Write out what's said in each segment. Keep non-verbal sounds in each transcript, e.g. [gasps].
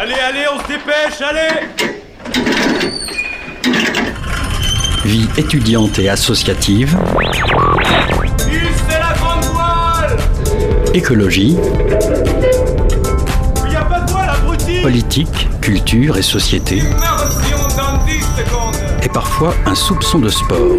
Allez, allez, on se dépêche, allez Vie étudiante et associative. c'est la grande voile Écologie. Il a pas de voile, abruti Politique, culture et société. Et parfois un soupçon de sport.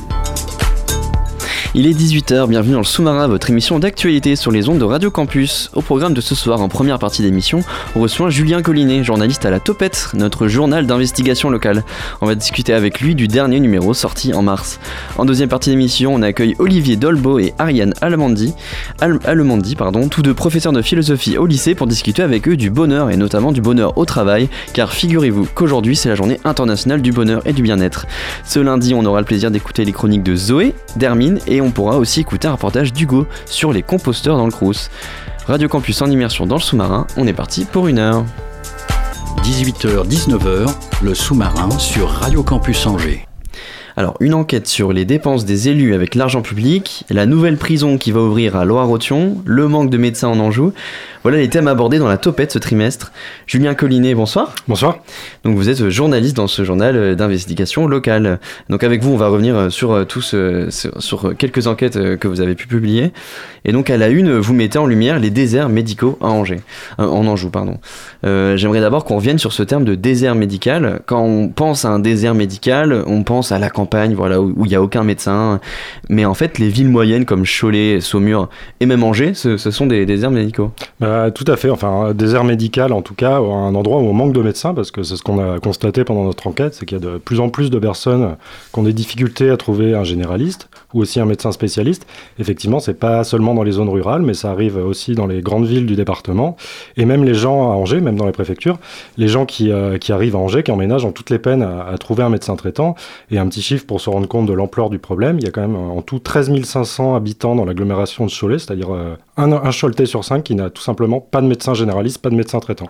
Il est 18h, bienvenue dans le sous-marin, votre émission d'actualité sur les ondes de Radio Campus. Au programme de ce soir, en première partie d'émission, on reçoit Julien Collinet, journaliste à La Topette, notre journal d'investigation locale. On va discuter avec lui du dernier numéro sorti en mars. En deuxième partie d'émission, on accueille Olivier Dolbo et Ariane Alemandi, pardon, tous deux professeurs de philosophie au lycée pour discuter avec eux du bonheur et notamment du bonheur au travail, car figurez-vous qu'aujourd'hui c'est la journée internationale du bonheur et du bien-être. Ce lundi, on aura le plaisir d'écouter les chroniques de Zoé, d'Hermine et on pourra aussi écouter un reportage d'Hugo sur les composteurs dans le Crous. Radio Campus en immersion dans le sous-marin, on est parti pour une heure. 18h-19h, le sous-marin sur Radio Campus Angers. Alors, une enquête sur les dépenses des élus avec l'argent public, la nouvelle prison qui va ouvrir à Loire-Othion, le manque de médecins en Anjou, voilà les thèmes abordés dans la topette ce trimestre. Julien Collinet, bonsoir. Bonsoir. Donc vous êtes journaliste dans ce journal euh, d'investigation locale. Donc avec vous, on va revenir euh, sur euh, tous sur, quelques enquêtes que vous avez pu publier. Et donc à la une, vous mettez en lumière les déserts médicaux à Angers, en Anjou, pardon. J'aimerais d'abord qu'on revienne sur ce terme de désert médical. Quand on pense à un désert médical, on pense à la campagne, voilà, où il n'y a aucun médecin. Mais en fait, les villes moyennes comme Cholet, Saumur et même Angers, ce, sont des déserts médicaux. Bah, tout à fait. Enfin, désert médical, en tout cas, un endroit où on manque de médecins, parce que c'est ce qu'on a constaté pendant notre enquête, c'est qu'il y a de plus en plus de personnes qui ont des difficultés à trouver un généraliste ou aussi un médecin spécialiste. Effectivement, c'est pas seulement dans les zones rurales, mais ça arrive aussi dans les grandes villes du département. Et même les gens à Angers, même dans les préfectures, les gens qui, euh, qui arrivent à Angers, qui emménagent, ont toutes les peines à, trouver un médecin traitant. Et un petit pour se rendre compte de l'ampleur du problème, il y a quand même en tout 13 500 habitants dans l'agglomération de Cholet, c'est-à-dire euh, un, un Choletais sur cinq qui n'a tout simplement pas de médecin généraliste, pas de médecin traitant.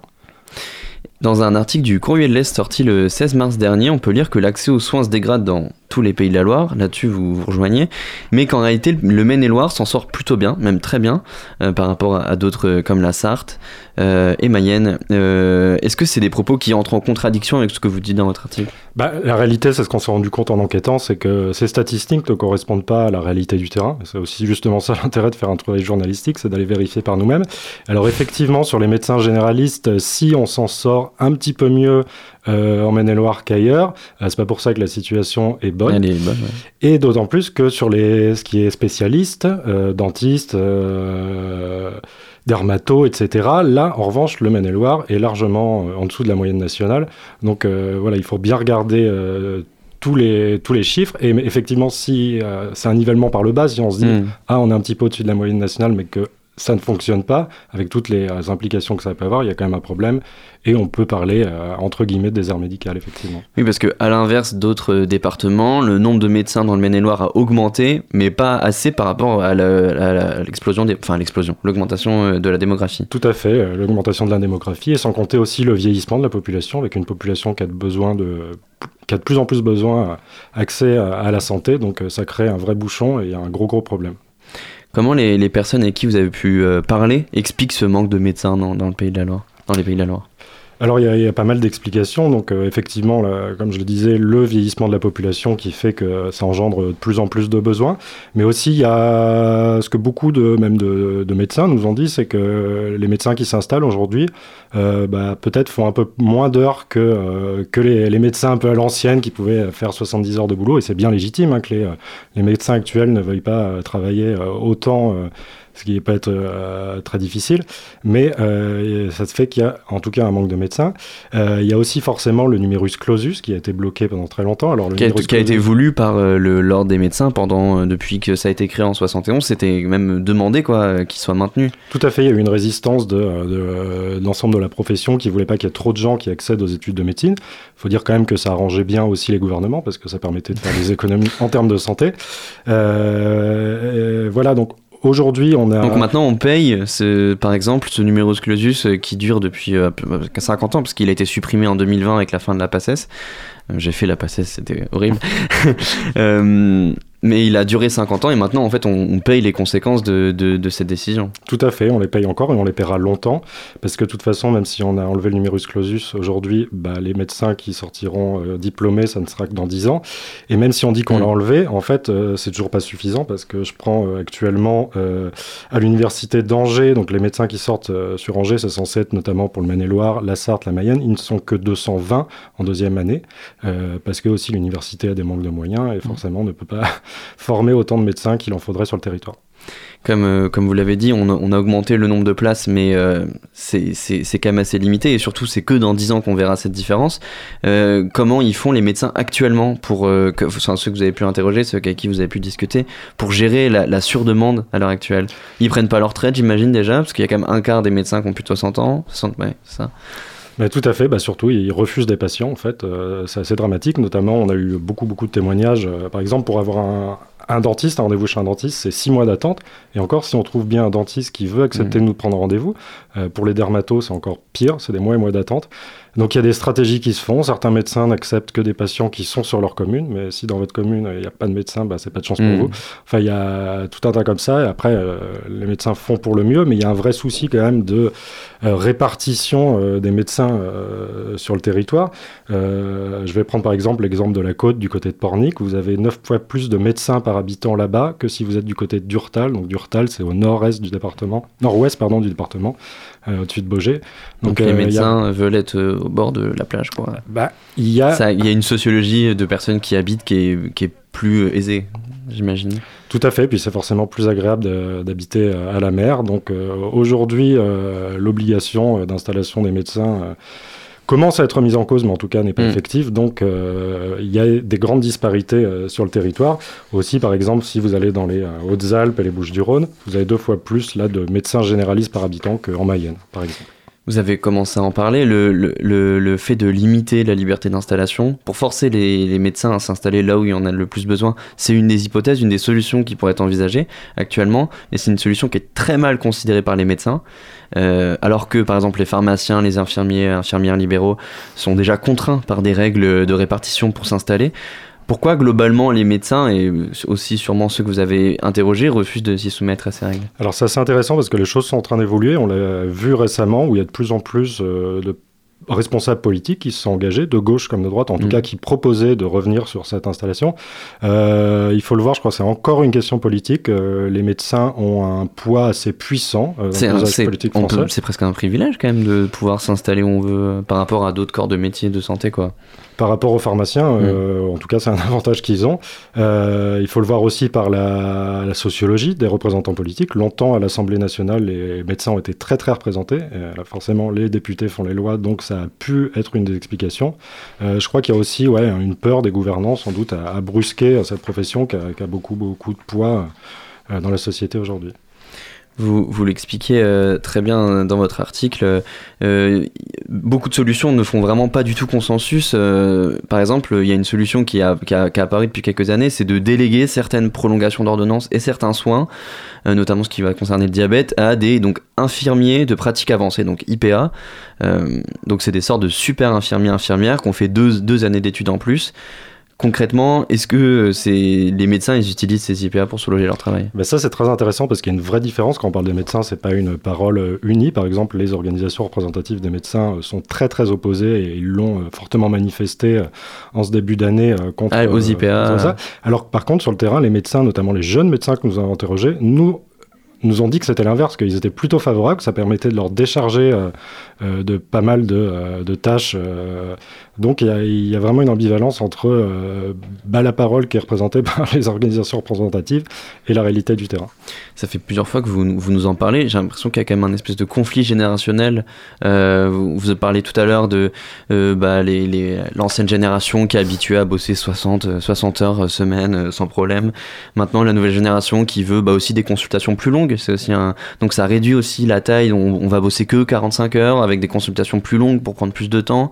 Dans un article du Courrier de l'Est sorti le 16 mars dernier, on peut lire que l'accès aux soins se dégrade dans tous les pays de la Loire, là-dessus vous vous rejoignez, mais qu'en réalité le Maine-et-Loire s'en sort plutôt bien, même très bien, euh, par rapport à, d'autres euh, comme la Sarthe euh, et Mayenne. Est-ce que c'est des propos qui entrent en contradiction avec ce que vous dites dans votre article? Bah, La réalité, c'est ce qu'on s'est rendu compte en enquêtant, c'est que ces statistiques ne correspondent pas à la réalité du terrain. C'est aussi justement ça [laughs] l'intérêt de faire un travail journalistique, c'est d'aller vérifier par nous-mêmes. Alors effectivement, sur les médecins généralistes, si on s'en sort un petit peu mieux euh, en Maine-et-Loire qu'ailleurs. Euh, c'est pas pour ça que la situation est bonne. Et d'autant plus que sur les, ce qui est spécialiste, euh, dentiste, dermato, etc. Là, en revanche, le Maine-et-Loire est largement en dessous de la moyenne nationale. Donc voilà, il faut bien regarder tous les, tous les chiffres. Et effectivement, si c'est un nivellement par le bas, si on se dit, hmm. ah, on est un petit peu au-dessus de la moyenne nationale, mais que ça ne fonctionne pas, avec toutes les implications que ça peut avoir, il y a quand même un problème et on peut parler euh, entre guillemets de désert médical effectivement. Oui parce que à l'inverse d'autres départements, le nombre de médecins dans le Maine-et-Loire a augmenté, mais pas assez par rapport à l'explosion des, enfin l'explosion, l'augmentation euh, de la démographie. Tout à fait, euh, l'augmentation de la démographie et sans compter aussi le vieillissement de la population avec une population qui a besoin de qui a de plus en plus besoin d'accès à la santé, donc ça crée un vrai bouchon et un gros gros problème. Comment les, les, personnes avec qui vous avez pu parler expliquent ce manque de médecins dans, dans le pays de la Loire, dans les pays de la Loire? Alors il y, a pas mal d'explications. Donc euh, effectivement, comme je le disais, le vieillissement de la population qui fait que ça engendre de plus en plus de besoins. Mais aussi il y a ce que beaucoup de même de, médecins nous ont dit, c'est que les médecins qui s'installent aujourd'hui, euh, bah, peut-être font un peu moins d'heures que euh, que les, médecins un peu à l'ancienne qui pouvaient faire 70 heures de boulot. Et c'est bien légitime hein, que les, les médecins actuels ne veuillent pas travailler autant ce qui peut être euh, très difficile. Mais euh, ça se fait qu'il y a en tout cas un manque de médecins. Euh, il y a aussi forcément le numerus clausus qui a été bloqué pendant très longtemps. Alors, le qui, a, qui a été voulu par l'ordre des médecins pendant, depuis que ça a été créé en 71. C'était même demandé quoi, qu'il soit maintenu. Tout à fait. Il y a eu une résistance de, de, l'ensemble de la profession qui voulait pas qu'il y ait trop de gens qui accèdent aux études de médecine. Il faut dire quand même que ça arrangeait bien aussi les gouvernements parce que ça permettait de faire des [laughs] économies en termes de santé. voilà, donc aujourd'hui, on a. Donc maintenant, on paye, ce, par exemple, ce numerus clausus euh, qui dure depuis euh, 50 ans, parce qu'il a été supprimé en 2020 avec la fin de la PACES. J'ai fait la PACES, c'était horrible. [laughs] Euh, mais il a duré 50 ans et maintenant, en fait, on, on paye les conséquences de, de, de cette décision. Tout à fait, on les paye encore et on les paiera longtemps, parce que de toute façon, même si on a enlevé le numerus clausus aujourd'hui, bah, les médecins qui sortiront euh, diplômés, ça ne sera que dans 10 ans. Et même si on dit qu'on Mm. l'a enlevé, en fait, euh, c'est toujours pas suffisant, parce que je prends euh, actuellement à l'université d'Angers, donc les médecins qui sortent sur Angers, c'est censé être notamment pour le Maine-et-Loire, la Sarthe, la Mayenne, ils ne sont que 220 en deuxième année, euh, parce que aussi l'université a des manques de moyens et forcément ne peut pas [laughs] former autant de médecins qu'il en faudrait sur le territoire. Comme, euh, comme vous l'avez dit, on a, on a augmenté le nombre de places, mais euh, c'est quand même assez limité. Et surtout, c'est que dans 10 ans qu'on verra cette différence. Comment ils font les médecins actuellement pour, que, enfin, ceux que vous avez pu interroger, ceux avec qui vous avez pu discuter, pour gérer la, la surdemande à l'heure actuelle? Ils prennent pas leur retraite, j'imagine déjà, parce qu'il y a quand même un quart des médecins qui ont plus de 60 ans. 60, ouais, ça. Tout à fait, bah, surtout ils refusent des patients en fait, Euh, c'est assez dramatique, notamment on a eu beaucoup beaucoup de témoignages, Euh, par exemple pour avoir un, un dentiste, un rendez-vous chez un dentiste c'est six mois d'attente, et encore si on trouve bien un dentiste qui veut accepter de nous prendre rendez-vous, euh, pour les dermatos c'est encore pire, c'est des mois et mois d'attente, donc il y a des stratégies qui se font, certains médecins n'acceptent que des patients qui sont sur leur commune, mais si dans votre commune il n'y a pas de médecin, bah, c'est pas de chance pour Mm. vous. Enfin, il y a tout un tas comme ça. Et après, euh, les médecins font pour le mieux, mais il y a un vrai souci quand même de euh, répartition euh, des médecins euh, sur le territoire. Euh, je vais prendre par exemple l'exemple de la côte du côté de Pornic. Vous avez 9 fois plus de médecins par habitant là-bas que si vous êtes du côté de Durtal. Donc Durtal, c'est au nord-est du département, nord-ouest pardon du département, euh, au-dessus de Beaugé. Donc, euh, les a- médecins veulent être euh, au bord de la plage, quoi. bah, il y a Ça, Il y a une sociologie de personnes qui habitent qui est, qui est plus euh, aisée, j'imagine. Tout à fait, puis c'est forcément plus agréable d'habiter euh, à la mer. Donc euh, aujourd'hui, euh, l'obligation euh, d'installation des médecins euh, commence à être mise en cause, mais en tout cas n'est pas Mm. effective. Donc euh, il y a des grandes disparités euh, sur le territoire. Aussi, par exemple, si vous allez dans les euh, Hautes-Alpes et les Bouches-du-Rhône, vous avez deux fois plus là de médecins généralistes par habitant qu'en Mayenne, par exemple. Vous avez commencé à en parler, le, le, le, fait de limiter la liberté d'installation pour forcer les, les médecins à s'installer là où il y en a le plus besoin, c'est une des hypothèses, une des solutions qui pourrait être envisagée actuellement, mais c'est une solution qui est très mal considérée par les médecins, euh, alors que par exemple les pharmaciens, les infirmiers, infirmières libéraux sont déjà contraints par des règles de répartition pour s'installer. Pourquoi globalement les médecins, et aussi sûrement ceux que vous avez interrogés, refusent de s'y soumettre à ces règles? Alors c'est assez intéressant parce que les choses sont en train d'évoluer. On l'a vu récemment où il y a de plus en plus euh, de responsables politiques qui se sont engagés, de gauche comme de droite, en tout Mm. cas qui proposaient de revenir sur cette installation. Euh, il faut le voir, je crois que c'est encore une question politique. Euh, les médecins ont un poids assez puissant euh, dans C'est le politique c'est presque un privilège quand même de pouvoir s'installer où on veut par rapport à d'autres corps de métier de santé quoi. Par rapport aux pharmaciens, Mm. euh, en tout cas, c'est un [laughs] avantage qu'ils ont. Euh, il faut le voir aussi par la, la sociologie des représentants politiques. Longtemps, à l'Assemblée nationale, les médecins ont été très très représentés. Euh, forcément, les députés font les lois, donc ça a pu être une des explications. Je crois qu'il y a aussi ouais, une peur des gouvernants, sans doute, à, à brusquer cette profession qui a, qui a beaucoup beaucoup de poids dans la société aujourd'hui. Vous, vous l'expliquez euh, très bien dans votre article. euh, beaucoup de solutions ne font vraiment pas du tout consensus. Euh, par exemple, il y a une solution qui a, qui a, qui a apparu depuis quelques années, c'est de déléguer certaines prolongations d'ordonnance et certains soins, euh, notamment ce qui va concerner le diabète, à des donc, infirmiers de pratique avancée, donc IPA. Euh, donc c'est des sortes de super infirmiers infirmières qui ont fait deux, deux années d'études en plus. Concrètement, est-ce que c'est les médecins ils utilisent ces IPA pour soulager leur travail? Ben ça, c'est très intéressant parce qu'il y a une vraie différence quand on parle des médecins. C'est pas une parole euh, unie. Par exemple, les organisations représentatives des médecins euh, sont très très opposées et ils l'ont euh, fortement manifesté euh, en ce début d'année euh, contre, Ah, aux euh, IPA. ça. Alors que par contre, sur le terrain, les médecins, notamment les jeunes médecins que nous avons interrogés, nous nous ont dit que c'était l'inverse, qu'ils étaient plutôt favorables, que ça permettait de leur décharger euh, euh, de pas mal de, euh, de tâches. Donc il y, a, vraiment une ambivalence entre euh, bah, la parole qui est représentée [laughs] par les organisations représentatives et la réalité du terrain. Ça fait plusieurs fois que vous, vous nous en parlez. J'ai l'impression qu'il y a quand même un espèce de conflit générationnel. Euh, vous, vous parlez tout à l'heure de euh, bah, l'ancienne génération qui est habituée à bosser 60, euh, 60 heures semaine sans problème. Maintenant, la nouvelle génération qui veut bah, aussi des consultations plus longues. Aussi. Donc ça réduit aussi la taille. On, on va bosser que 45 heures avec des consultations plus longues pour prendre plus de temps.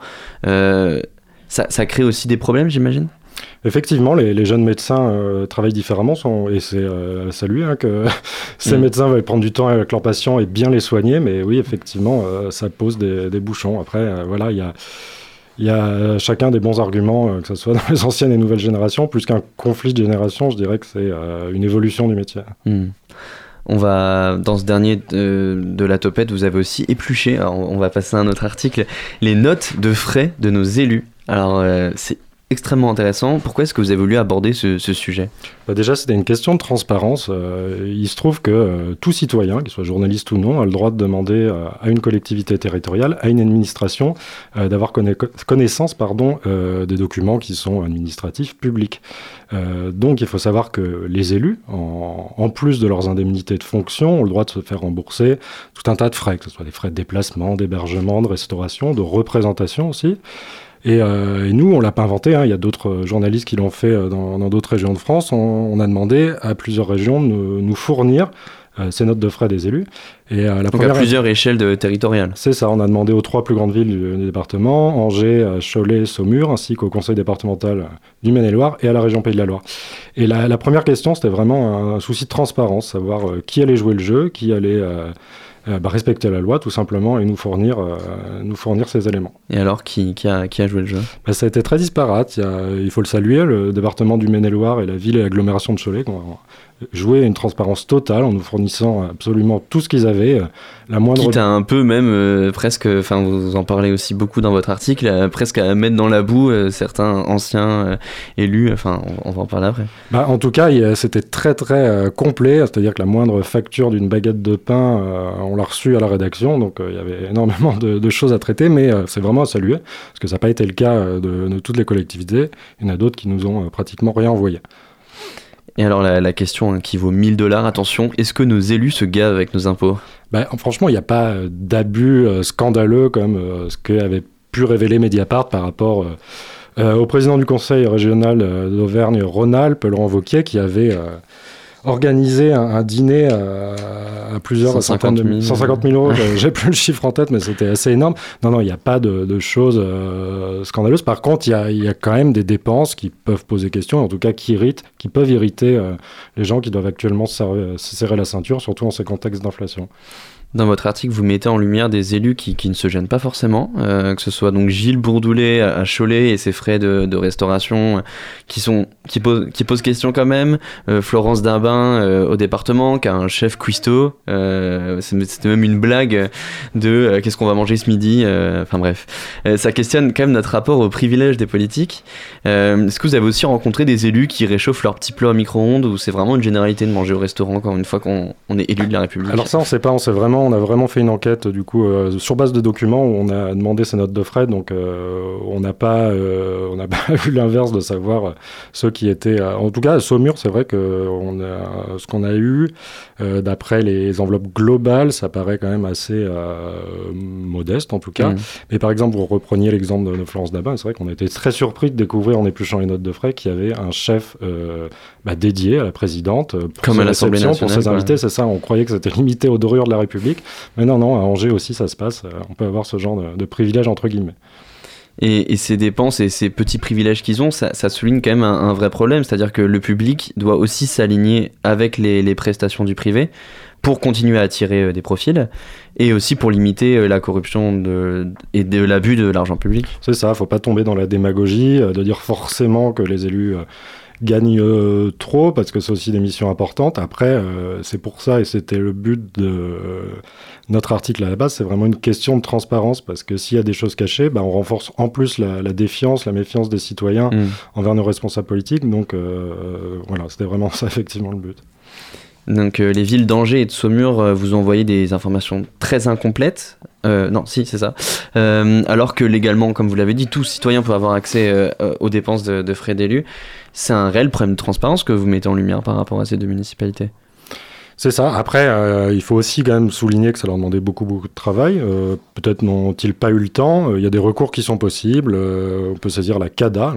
Ça, ça crée aussi des problèmes, j'imagine? Effectivement, les, jeunes médecins euh, travaillent différemment sont, et c'est euh, à saluer hein, que [laughs] ces mm. médecins veulent prendre du temps avec leurs patients et bien les soigner, mais oui, effectivement, euh, ça pose des, bouchons. Après, voilà, il y a, y a chacun des bons arguments, que ce soit [laughs] dans les anciennes et nouvelles générations. Plus qu'un conflit de génération, je dirais que c'est une évolution du métier. Mm. On va, dans ce dernier de, la topette, vous avez aussi épluché, on va passer à un autre article, les notes de frais de nos élus. Alors, c'est extrêmement intéressant. Pourquoi est-ce que vous avez voulu aborder ce, sujet? Bah Déjà, c'était une question de transparence. Euh, il se trouve que euh, tout citoyen, qu'il soit journaliste ou non, a le droit de demander euh, à une collectivité territoriale, à une administration, d'avoir connaissance pardon, des documents qui sont administratifs publics. donc, il faut savoir que les élus, en, en, plus de leurs indemnités de fonction, ont le droit de se faire rembourser tout un tas de frais, que ce soit des frais de déplacement, d'hébergement, de restauration, de représentation aussi. Euh, et, nous, on l'a pas inventé. Hein. Il y a d'autres euh, journalistes qui l'ont fait euh, dans d'autres régions de France. On, a demandé à plusieurs régions de nous, fournir ces notes de frais des élus. Et la Donc à plusieurs échelles de territoriales. C'est ça. On a demandé aux trois plus grandes villes du, département, Angers, Cholet, Saumur, ainsi qu'au conseil départemental du Maine-et-Loire et à la région Pays de la Loire. Et la, la première question, c'était vraiment un, souci de transparence, savoir qui allait jouer le jeu, qui allait euh, bah, respecter la loi tout simplement et nous fournir, euh, nous fournir ces éléments. Et alors, qui, qui, a, qui a joué le jeu? Bah, Ça a été très disparate. Il, il faut le saluer, le département du Maine-et-Loire et la ville et l'agglomération de Cholet jouer une transparence totale en nous fournissant absolument tout ce qu'ils avaient. Euh, la moindre... Quitte à un peu même euh, presque, enfin vous en parlez aussi beaucoup dans votre article, presque à mettre dans la boue euh, certains anciens élus, enfin on, va en parler après. Bah, en tout cas, c'était très très complet, c'est-à-dire que la moindre facture d'une baguette de pain, on l'a reçue à la rédaction, donc il y avait énormément de, choses à traiter, mais c'est vraiment à saluer, parce que ça n'a pas été le cas de, de, toutes les collectivités, il y en a d'autres qui nous ont pratiquement rien envoyé. Et alors la, question hein, qui vaut 1000 dollars, attention, est-ce que nos élus se gavent avec nos impôts? Bah, Franchement, il n'y a pas euh, d'abus euh, scandaleux comme euh, ce qu'avait pu révéler Mediapart par rapport au président du conseil régional d'Auvergne-Rhône-Alpes, Laurent Vauquier, qui avait organiser un, dîner à, plusieurs 150 000, 150 000 euros. [laughs] J'ai plus le chiffre en tête, mais c'était assez énorme. Non, non, il n'y a pas de, choses euh, scandaleuses. Par contre, il y a, quand même des dépenses qui peuvent poser question, en tout cas qui irritent, qui peuvent irriter euh, les gens qui doivent actuellement se serrer la ceinture, surtout en ces contextes d'inflation. Dans votre article, vous mettez en lumière des élus qui, qui ne se gênent pas forcément, euh, que ce soit donc Gilles Bourdoulet à Cholet et ses frais de, restauration euh, qui, sont, qui, posent, qui posent question quand même, euh, Florence Darbin euh, au département, qui a un chef cuistot, c'était même une blague de qu'est-ce qu'on va manger ce midi, enfin bref. ça questionne quand même notre rapport aux privilèges des politiques. Est-ce que vous avez aussi rencontré des élus qui réchauffent leur petit plat au micro-ondes ou c'est vraiment une généralité de manger au restaurant quand une fois qu'on est élu de la République? Alors ça on sait pas, on sait vraiment on a vraiment fait une enquête du coup euh, sur base de documents où on a demandé ces notes de frais. Donc euh, on n'a pas, euh, on n'a [laughs] pas eu l'inverse de savoir ceux qui étaient. en tout cas, à Saumur, c'est vrai que on a, ce qu'on a eu d'après les enveloppes globales, ça paraît quand même assez modeste en tout cas. Mmh. Mais par exemple, vous repreniez l'exemple de, Florence Dabin, c'est vrai qu'on a été très surpris de découvrir en épluchant les notes de frais qu'il y avait un chef bah, dédié à la présidente pour comme à l'Assemblée nationale pour ses invités. C'est ça, on croyait que c'était limité aux dorures de la République. Mais non, non, à Angers aussi, ça se passe. Euh, on peut avoir ce genre de, privilèges, entre guillemets. Et, ces dépenses et ces petits privilèges qu'ils ont, ça, souligne quand même un, vrai problème. C'est-à-dire que le public doit aussi s'aligner avec les, prestations du privé pour continuer à attirer euh, des profils et aussi pour limiter euh, la corruption de, et de l'abus de l'argent public. C'est ça, il ne faut pas tomber dans la démagogie de dire forcément que les élus gagne euh, trop parce que c'est aussi des missions importantes. Après, euh, c'est pour ça et c'était le but de euh, notre article à la base, c'est vraiment une question de transparence parce que s'il y a des choses cachées, bah, on renforce en plus la, défiance, la méfiance des citoyens mm. envers nos responsables politiques. Donc voilà, c'était vraiment [laughs] ça effectivement le but. Donc les villes d'Angers et de Saumur vous ont envoyé des informations très incomplètes. Non, si, c'est ça. alors que légalement, comme vous l'avez dit, tout citoyen peut avoir accès aux dépenses de, de frais d'élus c'est un réel problème de transparence que vous mettez en lumière par rapport à ces deux municipalités. C'est ça. Après, euh, il faut aussi quand même souligner que ça leur demandait beaucoup, beaucoup de travail. Euh, peut-être n'ont-ils pas eu le temps. Euh, il y a des recours qui sont possibles. on peut saisir la CADA.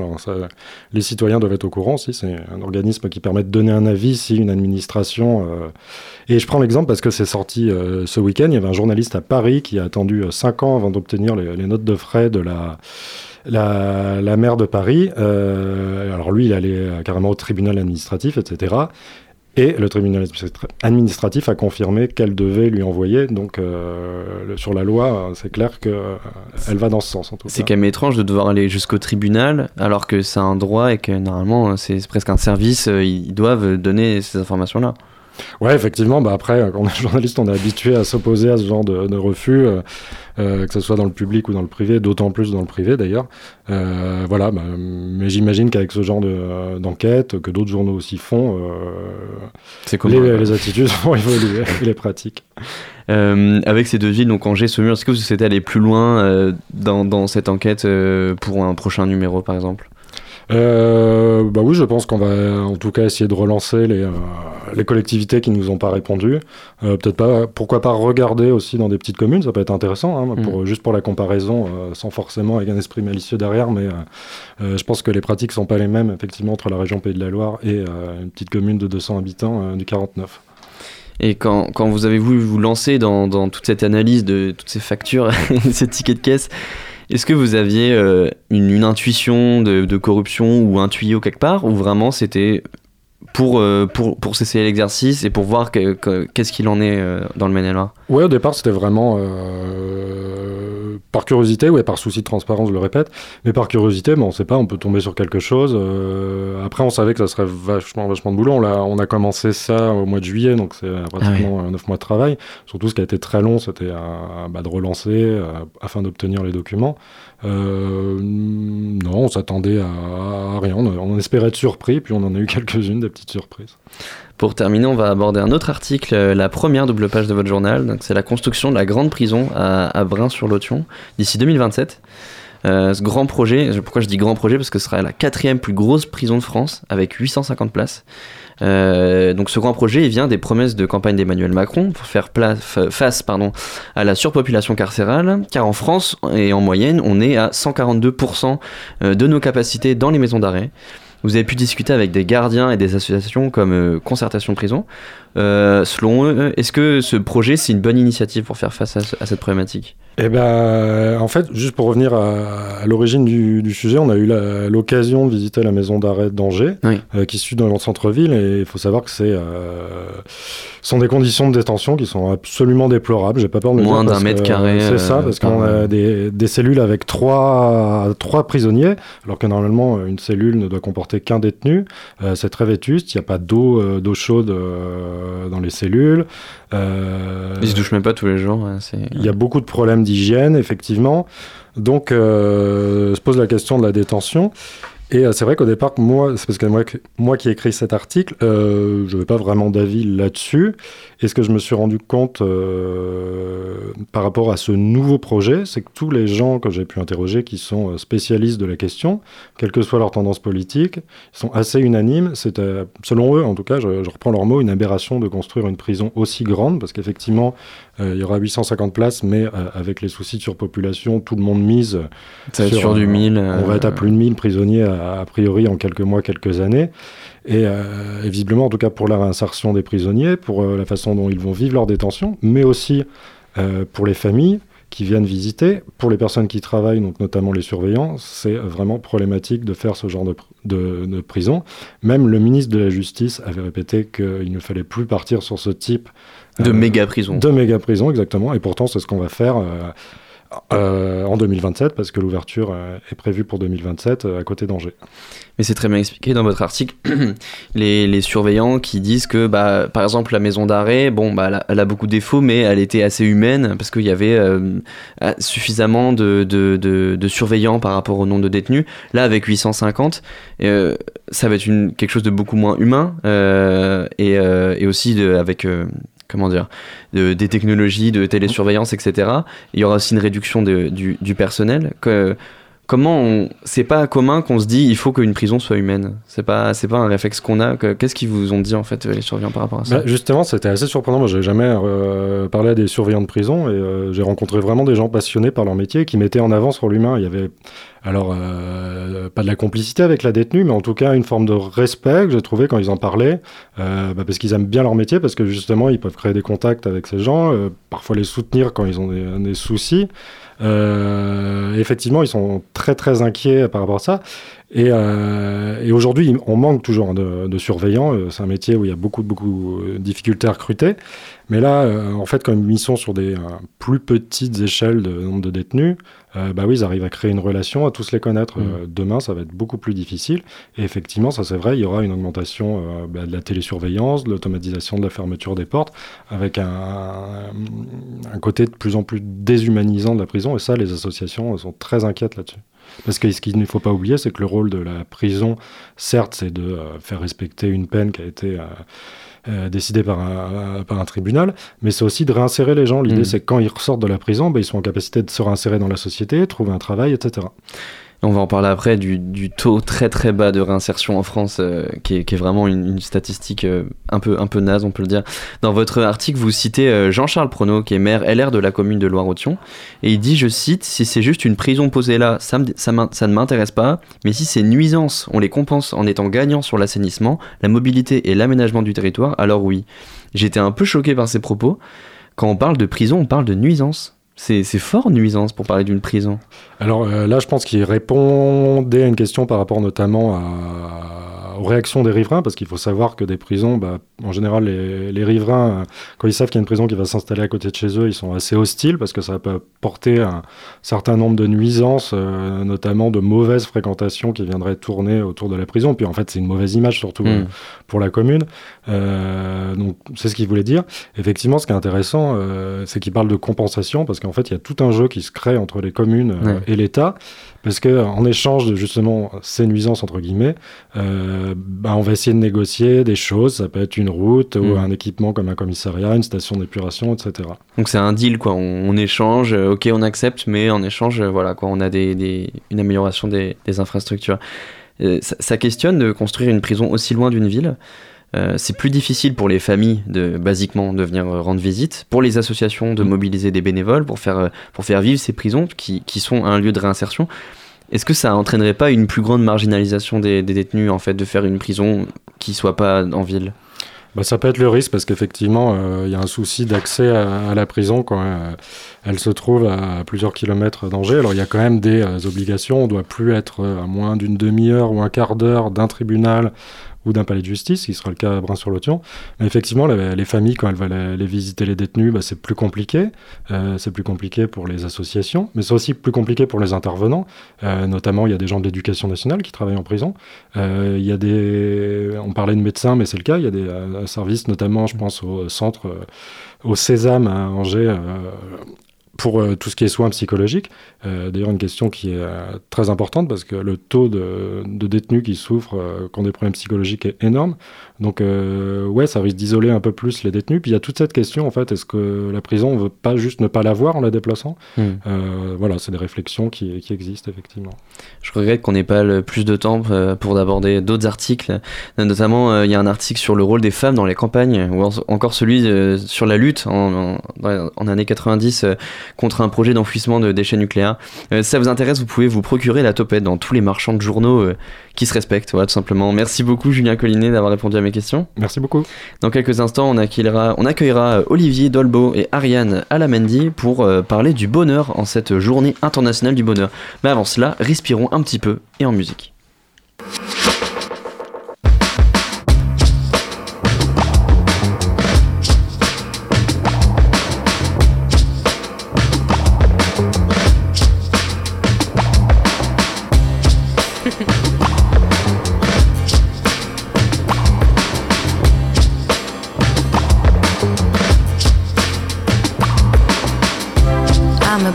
Les citoyens doivent être au courant aussi. C'est un organisme qui permet de donner un avis si une administration. Et je prends l'exemple parce que c'est sorti ce week-end. Il y avait un journaliste à Paris qui a attendu 5 ans avant d'obtenir les, notes de frais de la la, maire de Paris, alors lui, il allait carrément au tribunal administratif, etc. Et le tribunal administratif a confirmé qu'elle devait lui envoyer. Donc, euh, sur la loi, c'est clair qu'elle va dans ce sens. C'est quand même étrange de devoir aller jusqu'au tribunal alors que c'est un droit et que normalement c'est presque un service. Ils doivent donner ces informations-là. Ouais, effectivement. Bah après, quand on est [laughs] journaliste, on est habitué à s'opposer à ce genre de, refus, euh, euh, que ce soit dans le public ou dans le privé, d'autant plus dans le privé d'ailleurs. Euh, voilà, bah, mais j'imagine qu'avec ce genre d'enquête, que d'autres journaux aussi font, les, les, attitudes [laughs] vont évoluer, les pratiques. avec ces deux villes, donc Angers, Saumur, est-ce que vous êtes allé plus loin dans, dans, cette enquête pour un prochain numéro, par exemple? Euh, bah oui, je pense qu'on va en tout cas essayer de relancer les, euh, les collectivités qui ne nous ont pas répondu. Euh, peut-être pas, pourquoi pas regarder aussi dans des petites communes, ça peut être intéressant, hein, pour, mm. juste pour la comparaison, sans forcément avec un esprit malicieux derrière, mais je pense que les pratiques sont pas les mêmes effectivement entre la région Pays de la Loire et une petite commune de 200 habitants du 49. Et quand, quand, vous avez voulu vous lancer dans, dans toute cette analyse de toutes ces factures, [laughs] ces tickets de caisse, est-ce que vous aviez euh, une, intuition de, corruption ou un tuyau quelque part, ou vraiment c'était pour, euh, pour, pour cesser l'exercice et pour voir qu'est-ce qu'il en est euh, dans le Maine-et-Loire Ouais, au départ, c'était vraiment par curiosité, ouais, par souci de transparence, je le répète, mais par curiosité, bon, on sait pas, on peut tomber sur quelque chose. après, on savait que ça serait vachement, vachement de boulot. On a, on a commencé ça au mois de juillet, donc c'est pratiquement ah 9 mois de travail. Surtout, ce qui a été très long, c'était bah, de relancer afin d'obtenir les documents. Euh, non, on s'attendait à, rien. On, espérait être surpris, puis on en a eu [laughs] quelques-unes, des petites surprises. Pour terminer, on va aborder un autre article, euh, la première double page de votre journal. C'est la construction de la grande prison à, à Brin-sur-Lotion d'ici 2027. Euh, ce grand projet, pourquoi je dis grand projet? Parce que ce sera la quatrième plus grosse prison de France avec 850 places. Euh, donc ce grand projet vient des promesses de campagne d'Emmanuel Macron pour faire face à la surpopulation carcérale, car en France et en moyenne on est à 142% euh, de nos capacités dans les maisons d'arrêt. Vous avez pu discuter avec des gardiens et des associations comme euh, Concertation Prison. Selon eux, est-ce que ce projet, c'est une bonne initiative pour faire face à, cette problématique? Eh ben, en fait, juste pour revenir à, l'origine du, sujet, on a eu l'occasion de visiter la maison d'arrêt d'Angers, euh, qui se situe dans le centre-ville, et il faut savoir que c'est euh, sont des conditions de détention qui sont absolument déplorables. J'ai pas peur de le Moins d'un mètre carré. C'est ça, parce qu'on a des, des, cellules avec trois, trois prisonniers, alors que normalement une cellule ne doit comporter qu'un détenu. c'est très vétuste, il n'y a pas d'eau d'eau chaude euh, dans les cellules. Euh, Ils se douchent même pas tous les jours. Il y a beaucoup de problèmes d'hygiène, effectivement. Donc, euh, se pose la question de la détention. Et c'est vrai qu'au départ, moi, c'est parce que moi, moi qui ai écrit cet article, je n'avais pas vraiment d'avis là-dessus. Et ce que je me suis rendu compte euh, par rapport à ce nouveau projet, c'est que tous les gens que j'ai pu interroger qui sont euh, spécialistes de la question, quelle que soit leur tendance politique, sont assez unanimes. C'est, selon eux, en tout cas, je, reprends leur mot, une aberration de construire une prison aussi grande, parce qu'effectivement, euh, il y aura 850 places, mais avec les soucis de surpopulation, tout le monde mise sur, du 1000. on va être à plus de 1000 prisonniers a priori en quelques mois, quelques années. Euh, et, visiblement, en tout cas pour la réinsertion des prisonniers, pour euh, la façon dont ils vont vivre leur détention, mais aussi euh, pour les familles qui viennent visiter, pour les personnes qui travaillent, donc notamment les surveillants, c'est vraiment problématique de faire ce genre de, de, prison. Même le ministre de la Justice avait répété qu'il ne fallait plus partir sur ce type de méga prison. De méga prison, exactement. Et pourtant, c'est ce qu'on va faire. En 2027, parce que l'ouverture est prévue pour 2027 à côté d'Angers. Mais c'est très bien expliqué dans votre article. [clears throat] les, surveillants qui disent que, bah, par exemple, la maison d'arrêt, bon, bah, elle, a, beaucoup de défauts, mais elle était assez humaine parce qu'il y avait euh, suffisamment de, surveillants par rapport au nombre de détenus. Là, avec 850, euh, ça va être quelque chose de beaucoup moins humain euh, et, aussi avec comment dire, de, des technologies de télésurveillance, etc. Il y aura aussi une réduction du, personnel. Comment c'est pas commun qu'on se dit il faut qu'une prison soit humaine. C'est pas c'est pas un réflexe qu'on a. Qu'est-ce qu'ils vous ont dit en fait les surveillants par rapport à ça? Bah, justement c'était assez surprenant. Moi j'ai jamais euh, parlé à des surveillants de prison et euh, j'ai rencontré vraiment des gens passionnés par leur métier qui mettaient en avant sur l'humain. Il y avait alors euh, pas de la complicité avec la détenue mais en tout cas une forme de respect que j'ai trouvé quand ils en parlaient bah, parce qu'ils aiment bien leur métier parce que justement ils peuvent créer des contacts avec ces gens parfois les soutenir quand ils ont des, des soucis effectivement ils sont très très inquiets par rapport à ça. Et, euh, aujourd'hui, on manque toujours de, de surveillants. Euh, c'est un métier où il y a beaucoup, beaucoup de difficultés à recruter. Mais là, euh, en fait, comme ils sont sur des euh, plus petites échelles de nombre de détenus, euh, bah oui, ils arrivent à créer une relation, à tous les connaître. Mm. Euh, demain, ça va être beaucoup plus difficile. Et effectivement, ça c'est vrai, il y aura une augmentation euh, bah, de la télésurveillance, de l'automatisation de la fermeture des portes, avec un, un côté de plus en plus déshumanisant de la prison. Et ça, les associations sont très inquiètes là-dessus. Parce que ce qu'il ne faut pas oublier, c'est que le rôle de la prison, certes, c'est de euh, faire respecter une peine qui a été euh, euh, décidée par un, par un tribunal, mais c'est aussi de réinsérer les gens. L'idée, Mhm. c'est que quand ils ressortent de la prison, bah, ils sont en capacité de se réinsérer dans la société, trouver un travail, etc. On va en parler après du, taux très très bas de réinsertion en France, euh, qui, est, vraiment une, statistique euh, un, peu, un peu naze, on peut le dire. Dans votre article, vous citez euh, Jean-Charles Prono, qui est maire LR de la commune de Loire-Othion, et il dit, je cite, Si c'est juste une prison posée là, ça, ne m'intéresse pas, mais si ces nuisances, on les compense en étant gagnants sur l'assainissement, la mobilité et l'aménagement du territoire, alors oui. J'étais un peu choqué par ces propos. Quand on parle de prison, on parle de nuisance. C'est fort, nuisance, pour parler d'une prison. Alors euh, là, je pense qu'il répondait à une question par rapport notamment à- aux réactions des riverains, parce qu'il faut savoir que des prisons, bah, en général, les, les riverains, euh, quand ils savent qu'il y a une prison qui va s'installer à côté de chez eux, ils sont assez hostiles, parce que ça peut porter un certain nombre de nuisances, euh, notamment de mauvaises fréquentations qui viendraient tourner autour de la prison. Puis en fait, c'est une mauvaise image, surtout euh, Mm. pour la commune. Euh, donc c'est ce qu'il voulait dire. Effectivement, ce qui est intéressant, euh, c'est qu'il parle de compensation, parce qu'en fait, il y a tout un jeu qui se crée entre les communes euh, et l'État, parce que en échange de justement ces nuisances entre guillemets, euh, bah, on va essayer de négocier des choses. Ça peut être une route ou Mm. un équipement comme un commissariat, une station d'épuration, etc. Donc c'est un deal quoi, on, on échange, euh, ok on accepte, mais en échange euh, voilà quoi, on a des, des- une amélioration des, des infrastructures. Euh, ça, ça questionne de construire une prison aussi loin d'une ville. Euh, c'est plus difficile pour les familles de basiquement de venir euh, rendre visite, pour les associations de Mm. mobiliser des bénévoles pour faire, euh, pour faire vivre ces prisons qui, qui sont un lieu de réinsertion. Est-ce que ça entraînerait pas une plus grande marginalisation des, des détenus en fait de faire une prison qui soit pas en ville? Bah, ça peut être le risque parce qu'effectivement, euh, il y a un souci d'accès à, à la prison quand euh, elle se trouve à plusieurs kilomètres d'Angers. Alors il y a quand même des euh, obligations. On doit plus être à moins d'une demi-heure ou un quart d'heure d'un tribunal ou d'un palais de justice, qui sera le cas à Brin-sur-Lotion. Mais effectivement, les, les familles, quand elles veulent aller visiter les détenus, bah, c'est plus compliqué. Euh, c'est plus compliqué pour les associations, mais c'est aussi plus compliqué pour les intervenants. Euh, notamment, il y a des gens de l'éducation nationale qui travaillent en prison. Euh, il y a des... On parlait de médecins, mais c'est le cas. Il y a des services, notamment, je pense, au centre, au Sésame à Angers, pour euh, tout ce qui est soins psychologiques. Euh, D'ailleurs, une question qui est euh, très importante parce que le taux de, de détenus qui souffrent, qui ont des problèmes psychologiques est énorme. Donc, ouais, ça risque d'isoler un peu plus les détenus. Puis il y a toute cette question, en fait, est-ce que la prison, on veut pas juste ne pas la voir en la déplaçant? Hmm. Voilà, c'est des réflexions qui, qui existent, effectivement. Je regrette qu'on n'ait pas le plus de temps pour aborder d'autres articles. Notamment, il y a un article sur le rôle des femmes dans les campagnes, ou en- encore celui sur la lutte en, en, en années 90 euh, contre un projet d'enfouissement de déchets nucléaires. Euh, si ça vous intéresse, vous pouvez vous procurer la topette dans tous les marchands de journaux euh, qui se respectent, voilà, tout simplement. Merci beaucoup, Julien Collinet, d'avoir répondu à mes questions. Merci beaucoup. Dans quelques instants, on accueillera, on accueillera euh, Olivier Dolbeau et Ariane Alamendi pour parler du bonheur en cette journée internationale du bonheur. Mais avant cela, respirons un petit peu et en musique.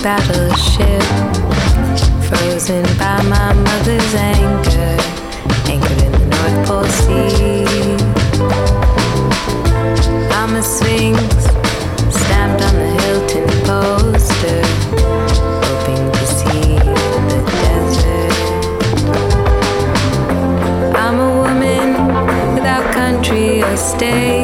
Battleship, frozen by my mother's anger, anchored in the North Pole Sea. I'm a sphinx, stamped on the Hilton poster, hoping to see the desert. I'm a woman without country or state,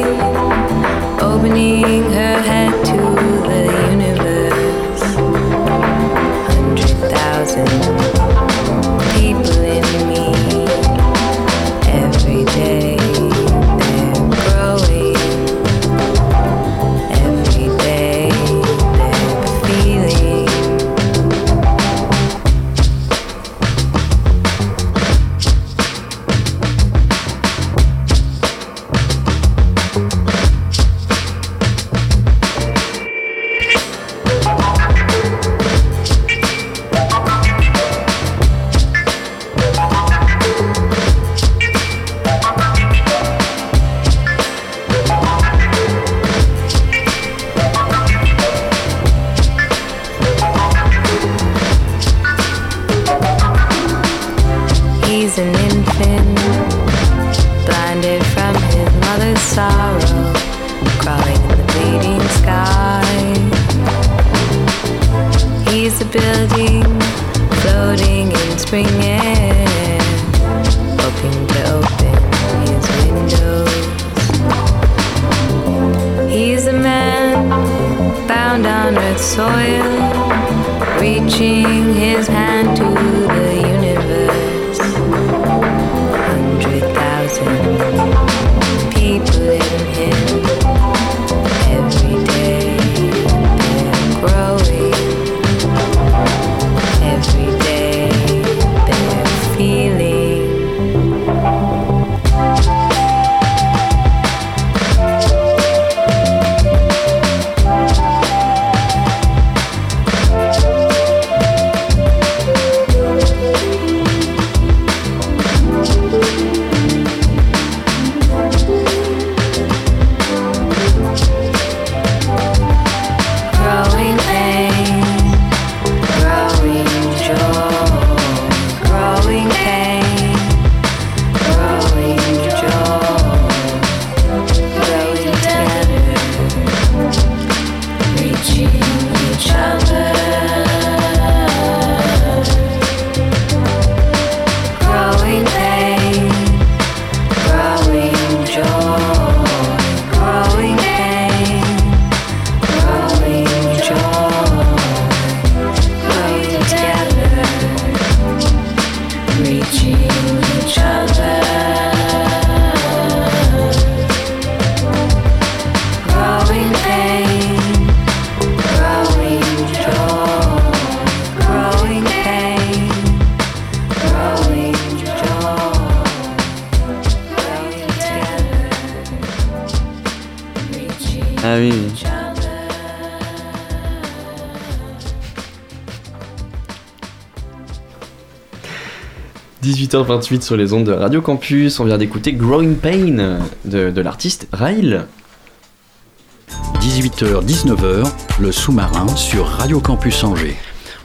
18h28 sur les ondes de Radio Campus, on vient d'écouter Growing Pain de, de l'artiste Rail. 18h-19h, le sous-marin sur Radio Campus Angers.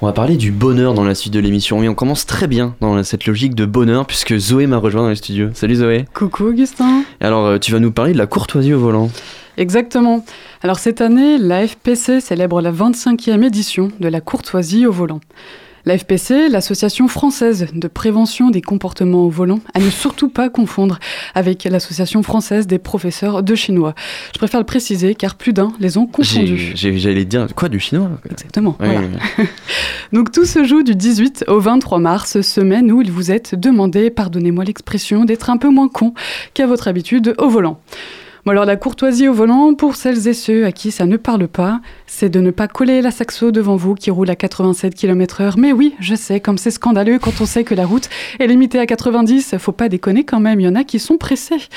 On va parler du bonheur dans la suite de l'émission et on commence très bien dans cette logique de bonheur puisque Zoé m'a rejoint dans les studios. Salut Zoé. Coucou Augustin. Alors euh, tu vas nous parler de la courtoisie au volant. Exactement. Alors cette année, la FPC célèbre la 25e édition de la courtoisie au volant. La FPC, l'Association française de prévention des comportements au volant, à ne surtout pas confondre avec l'Association française des professeurs de chinois. Je préfère le préciser car plus d'un les ont confondus. J'allais dire quoi du chinois Exactement. Voilà. [laughs] Donc tout se joue du 18 au 23 mars, semaine où il vous est demandé, pardonnez-moi l'expression, d'être un peu moins con qu'à votre habitude au volant. Bon alors la courtoisie au volant, pour celles et ceux à qui ça ne parle pas, c'est de ne pas coller la saxo devant vous qui roule à 87 km heure. Mais oui, je sais, comme c'est scandaleux quand on sait que la route est limitée à 90, faut pas déconner quand même, il y en a qui sont pressés.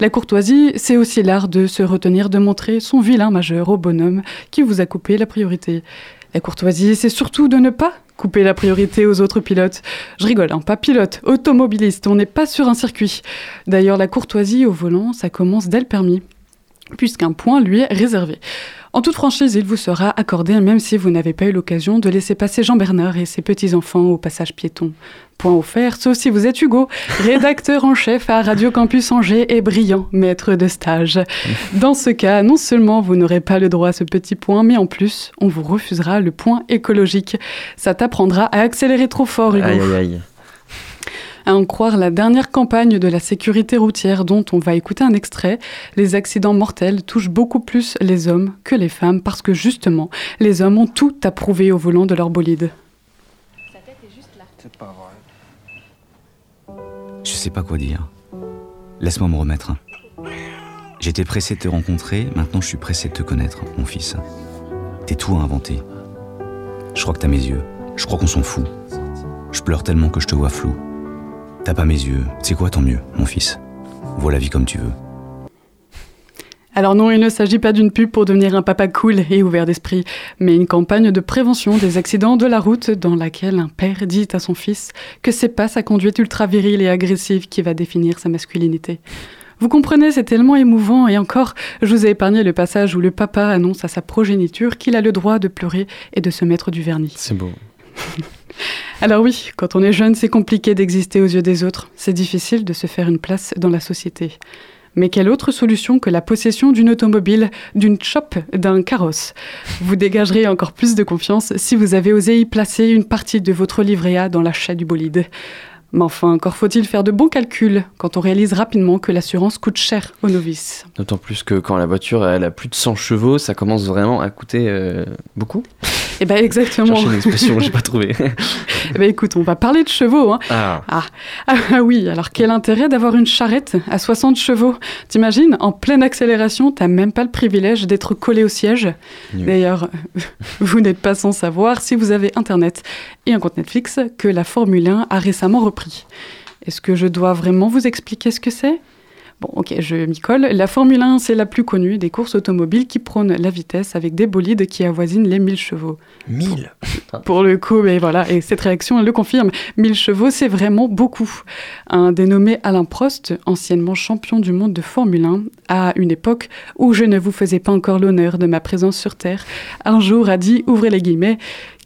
La courtoisie, c'est aussi l'art de se retenir de montrer son vilain majeur au bonhomme qui vous a coupé la priorité. La courtoisie, c'est surtout de ne pas couper la priorité aux autres pilotes. Je rigole, hein, pas pilote, automobiliste, on n'est pas sur un circuit. D'ailleurs, la courtoisie au volant, ça commence dès le permis, puisqu'un point lui est réservé. En toute franchise, il vous sera accordé même si vous n'avez pas eu l'occasion de laisser passer Jean-Bernard et ses petits-enfants au passage piéton. Point offert, sauf si vous êtes Hugo, rédacteur en chef à Radio Campus Angers et brillant maître de stage. Dans ce cas, non seulement vous n'aurez pas le droit à ce petit point, mais en plus, on vous refusera le point écologique. Ça t'apprendra à accélérer trop fort, Hugo. Aïe aïe aïe. À en croire la dernière campagne de la sécurité routière dont on va écouter un extrait, les accidents mortels touchent beaucoup plus les hommes que les femmes parce que justement, les hommes ont tout à prouver au volant de leur bolide. Je sais pas quoi dire. Laisse-moi me remettre. J'étais pressé de te rencontrer, maintenant je suis pressé de te connaître, mon fils. T'es tout à inventer. Je crois que t'as mes yeux. Je crois qu'on s'en fout. Je pleure tellement que je te vois flou. T'as pas mes yeux. C'est quoi tant mieux, mon fils? Vois la vie comme tu veux. Alors non, il ne s'agit pas d'une pub pour devenir un papa cool et ouvert d'esprit, mais une campagne de prévention des accidents de la route dans laquelle un père dit à son fils que c'est pas sa conduite ultra virile et agressive qui va définir sa masculinité. Vous comprenez, c'est tellement émouvant et encore, je vous ai épargné le passage où le papa annonce à sa progéniture qu'il a le droit de pleurer et de se mettre du vernis. C'est beau. [laughs] Alors oui, quand on est jeune, c'est compliqué d'exister aux yeux des autres, c'est difficile de se faire une place dans la société. Mais quelle autre solution que la possession d'une automobile, d'une chope, d'un carrosse? Vous dégagerez encore plus de confiance si vous avez osé y placer une partie de votre livret A dans l'achat du bolide. Mais enfin, encore faut-il faire de bons calculs quand on réalise rapidement que l'assurance coûte cher aux novices. D'autant plus que quand la voiture a plus de 100 chevaux, ça commence vraiment à coûter euh, beaucoup. Eh ben exactement. Chercher une expression, j'ai pas trouvé. [laughs] Eh ben écoute, on va parler de chevaux. Hein. Ah, Ah, ah oui, alors quel intérêt d'avoir une charrette à 60 chevaux? T'imagines, en pleine accélération, t'as même pas le privilège d'être collé au siège. D'ailleurs, [laughs] vous n'êtes pas sans savoir, si vous avez Internet et un compte Netflix, que la Formule 1 a récemment repris. Est-ce que je dois vraiment vous expliquer ce que c'est? Bon, ok, je m'y colle. La Formule 1, c'est la plus connue des courses automobiles qui prônent la vitesse avec des bolides qui avoisinent les 1000 chevaux. 1000 Pour le coup, mais voilà, et cette réaction, elle le confirme. 1000 chevaux, c'est vraiment beaucoup. Un dénommé Alain Prost, anciennement champion du monde de Formule 1, à une époque où je ne vous faisais pas encore l'honneur de ma présence sur Terre, un jour a dit, ouvrez les guillemets,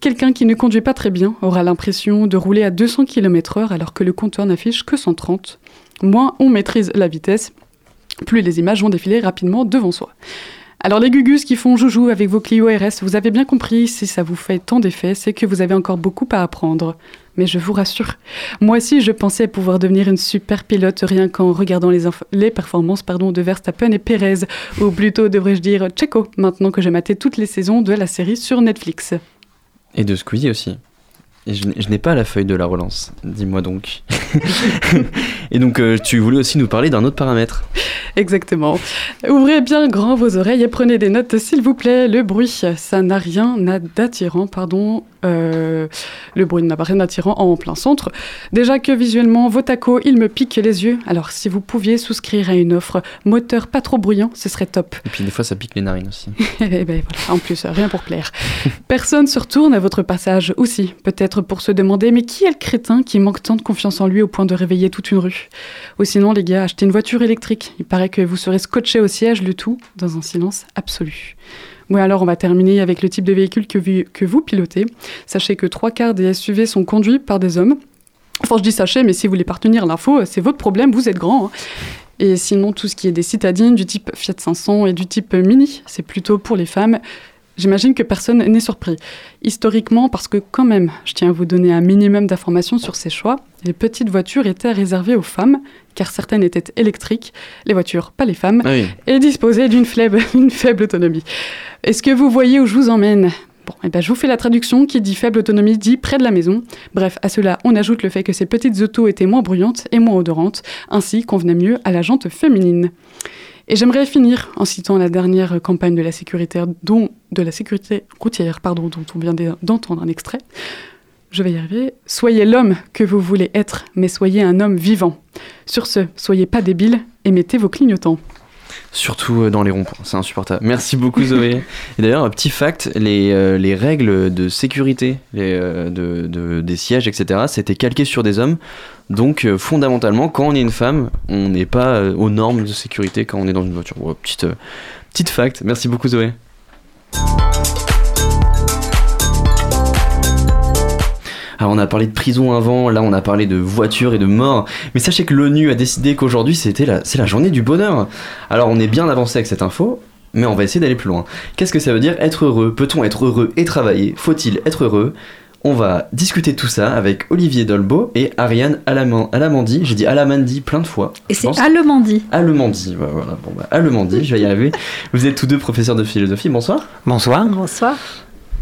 Quelqu'un qui ne conduit pas très bien aura l'impression de rouler à 200 km/h alors que le compteur n'affiche que 130. Moins on maîtrise la vitesse, plus les images vont défiler rapidement devant soi. Alors les gugus qui font joujou avec vos Clio RS, vous avez bien compris, si ça vous fait tant d'effet, c'est que vous avez encore beaucoup à apprendre. Mais je vous rassure, moi aussi je pensais pouvoir devenir une super pilote rien qu'en regardant les, les performances pardon, de Verstappen et Perez, ou plutôt devrais-je dire Checo, maintenant que j'ai maté toutes les saisons de la série sur Netflix. Et de Squeezie aussi. Et je, n'ai- je n'ai pas la feuille de la relance, dis-moi donc. [laughs] et donc euh, tu voulais aussi nous parler d'un autre paramètre. Exactement. Ouvrez bien grand vos oreilles et prenez des notes, s'il vous plaît. Le bruit, ça n'a rien d'attirant, pardon. Euh, le bruit n'a rien d'attirant en plein centre. Déjà que visuellement, vos tacos, ils me piquent les yeux. Alors, si vous pouviez souscrire à une offre moteur pas trop bruyant, ce serait top. Et puis des fois ça pique les narines aussi. [laughs] Eh ben voilà, en plus, rien pour plaire. Personne se retourne à votre passage aussi, peut-être pour se demander mais qui est le crétin qui manque tant de confiance en lui au point de réveiller toute une rue? Ou sinon, les gars, achetez une voiture électrique. Il paraît que vous serez scotché au siège, le tout dans un silence absolu. Oui, alors on va terminer avec le type de véhicule que vous, que vous pilotez. Sachez que trois quarts des SUV sont conduits par des hommes. Enfin, je dis sachez, mais si vous voulez partenir l'info, c'est votre problème, vous êtes grand. hein. Et sinon, tout ce qui est des citadines du type Fiat 500 et du type Mini, c'est plutôt pour les femmes. J'imagine que personne n'est surpris. Historiquement, parce que quand même, je tiens à vous donner un minimum d'informations sur ces choix, les petites voitures étaient réservées aux femmes, car certaines étaient électriques, les voitures, pas les femmes, Ah oui. et disposaient d'une faible, [laughs] une faible autonomie. Est-ce que vous voyez où je vous emmène? Bon, eh ben, je vous fais la traduction qui dit faible autonomie dit près de la maison. Bref, à cela, on ajoute le fait que ces petites autos étaient moins bruyantes et moins odorantes, ainsi convenaient mieux à la jante féminine. Et j'aimerais finir en citant la dernière campagne de la sécurité, routière pardon, dont on vient d'entendre un extrait. Je vais y arriver. Soyez l'homme que vous voulez être, mais soyez un homme vivant. Sur ce, soyez pas débile et mettez vos clignotants. Surtout euh, dans les ronds-points, c'est insupportable. Merci beaucoup Zoé. [laughs] Et d'ailleurs, petit fact, les, euh, les règles de sécurité les, euh, de, de- des sièges, etc., c'était calqué sur des hommes. Donc euh, fondamentalement, quand on est une femme, on n'est pas aux normes de sécurité quand on est dans une voiture. Ouais, petite, petite fact. Merci beaucoup Zoé. Alors on a parlé de prison avant, là on a parlé de voiture et de mort, mais sachez que l'ONU a décidé qu'aujourd'hui c'était la, c'est la journée du bonheur. Alors on est bien avancé avec cette info, mais on va essayer d'aller plus loin. Qu'est-ce que ça veut dire être heureux? Peut-on être heureux et travailler? Faut-il être heureux? On va discuter de tout ça avec Olivier Dolbeau et Ariane Alaman- Alamandi. J'ai dit Alamandi plein de fois. Et c'est. Alemandi, ouais, voilà, bon bah Alemandi, je vais y arriver. [laughs] Vous êtes tous deux professeurs de philosophie, bonsoir. Bonsoir. Bonsoir.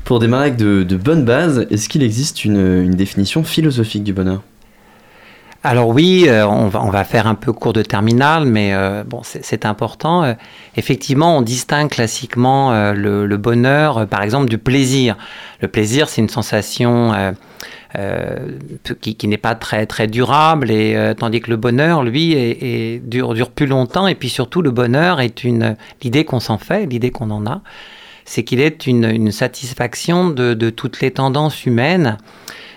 Pour démarrer avec de, bonnes bases, est-ce qu'il existe une, définition philosophique du bonheur? Alors oui, euh, on, va, faire un peu cours de terminale, mais euh, bon, c'est important. Euh, effectivement, on distingue classiquement le, bonheur, par exemple, du plaisir. Le plaisir, c'est une sensation qui, n'est pas très, très durable, et, tandis que le bonheur, lui, dure, dure plus longtemps. Et puis surtout, le bonheur est l'idée qu'on s'en fait, l'idée qu'on en a, c'est qu'il est une, une satisfaction de, de toutes les tendances humaines.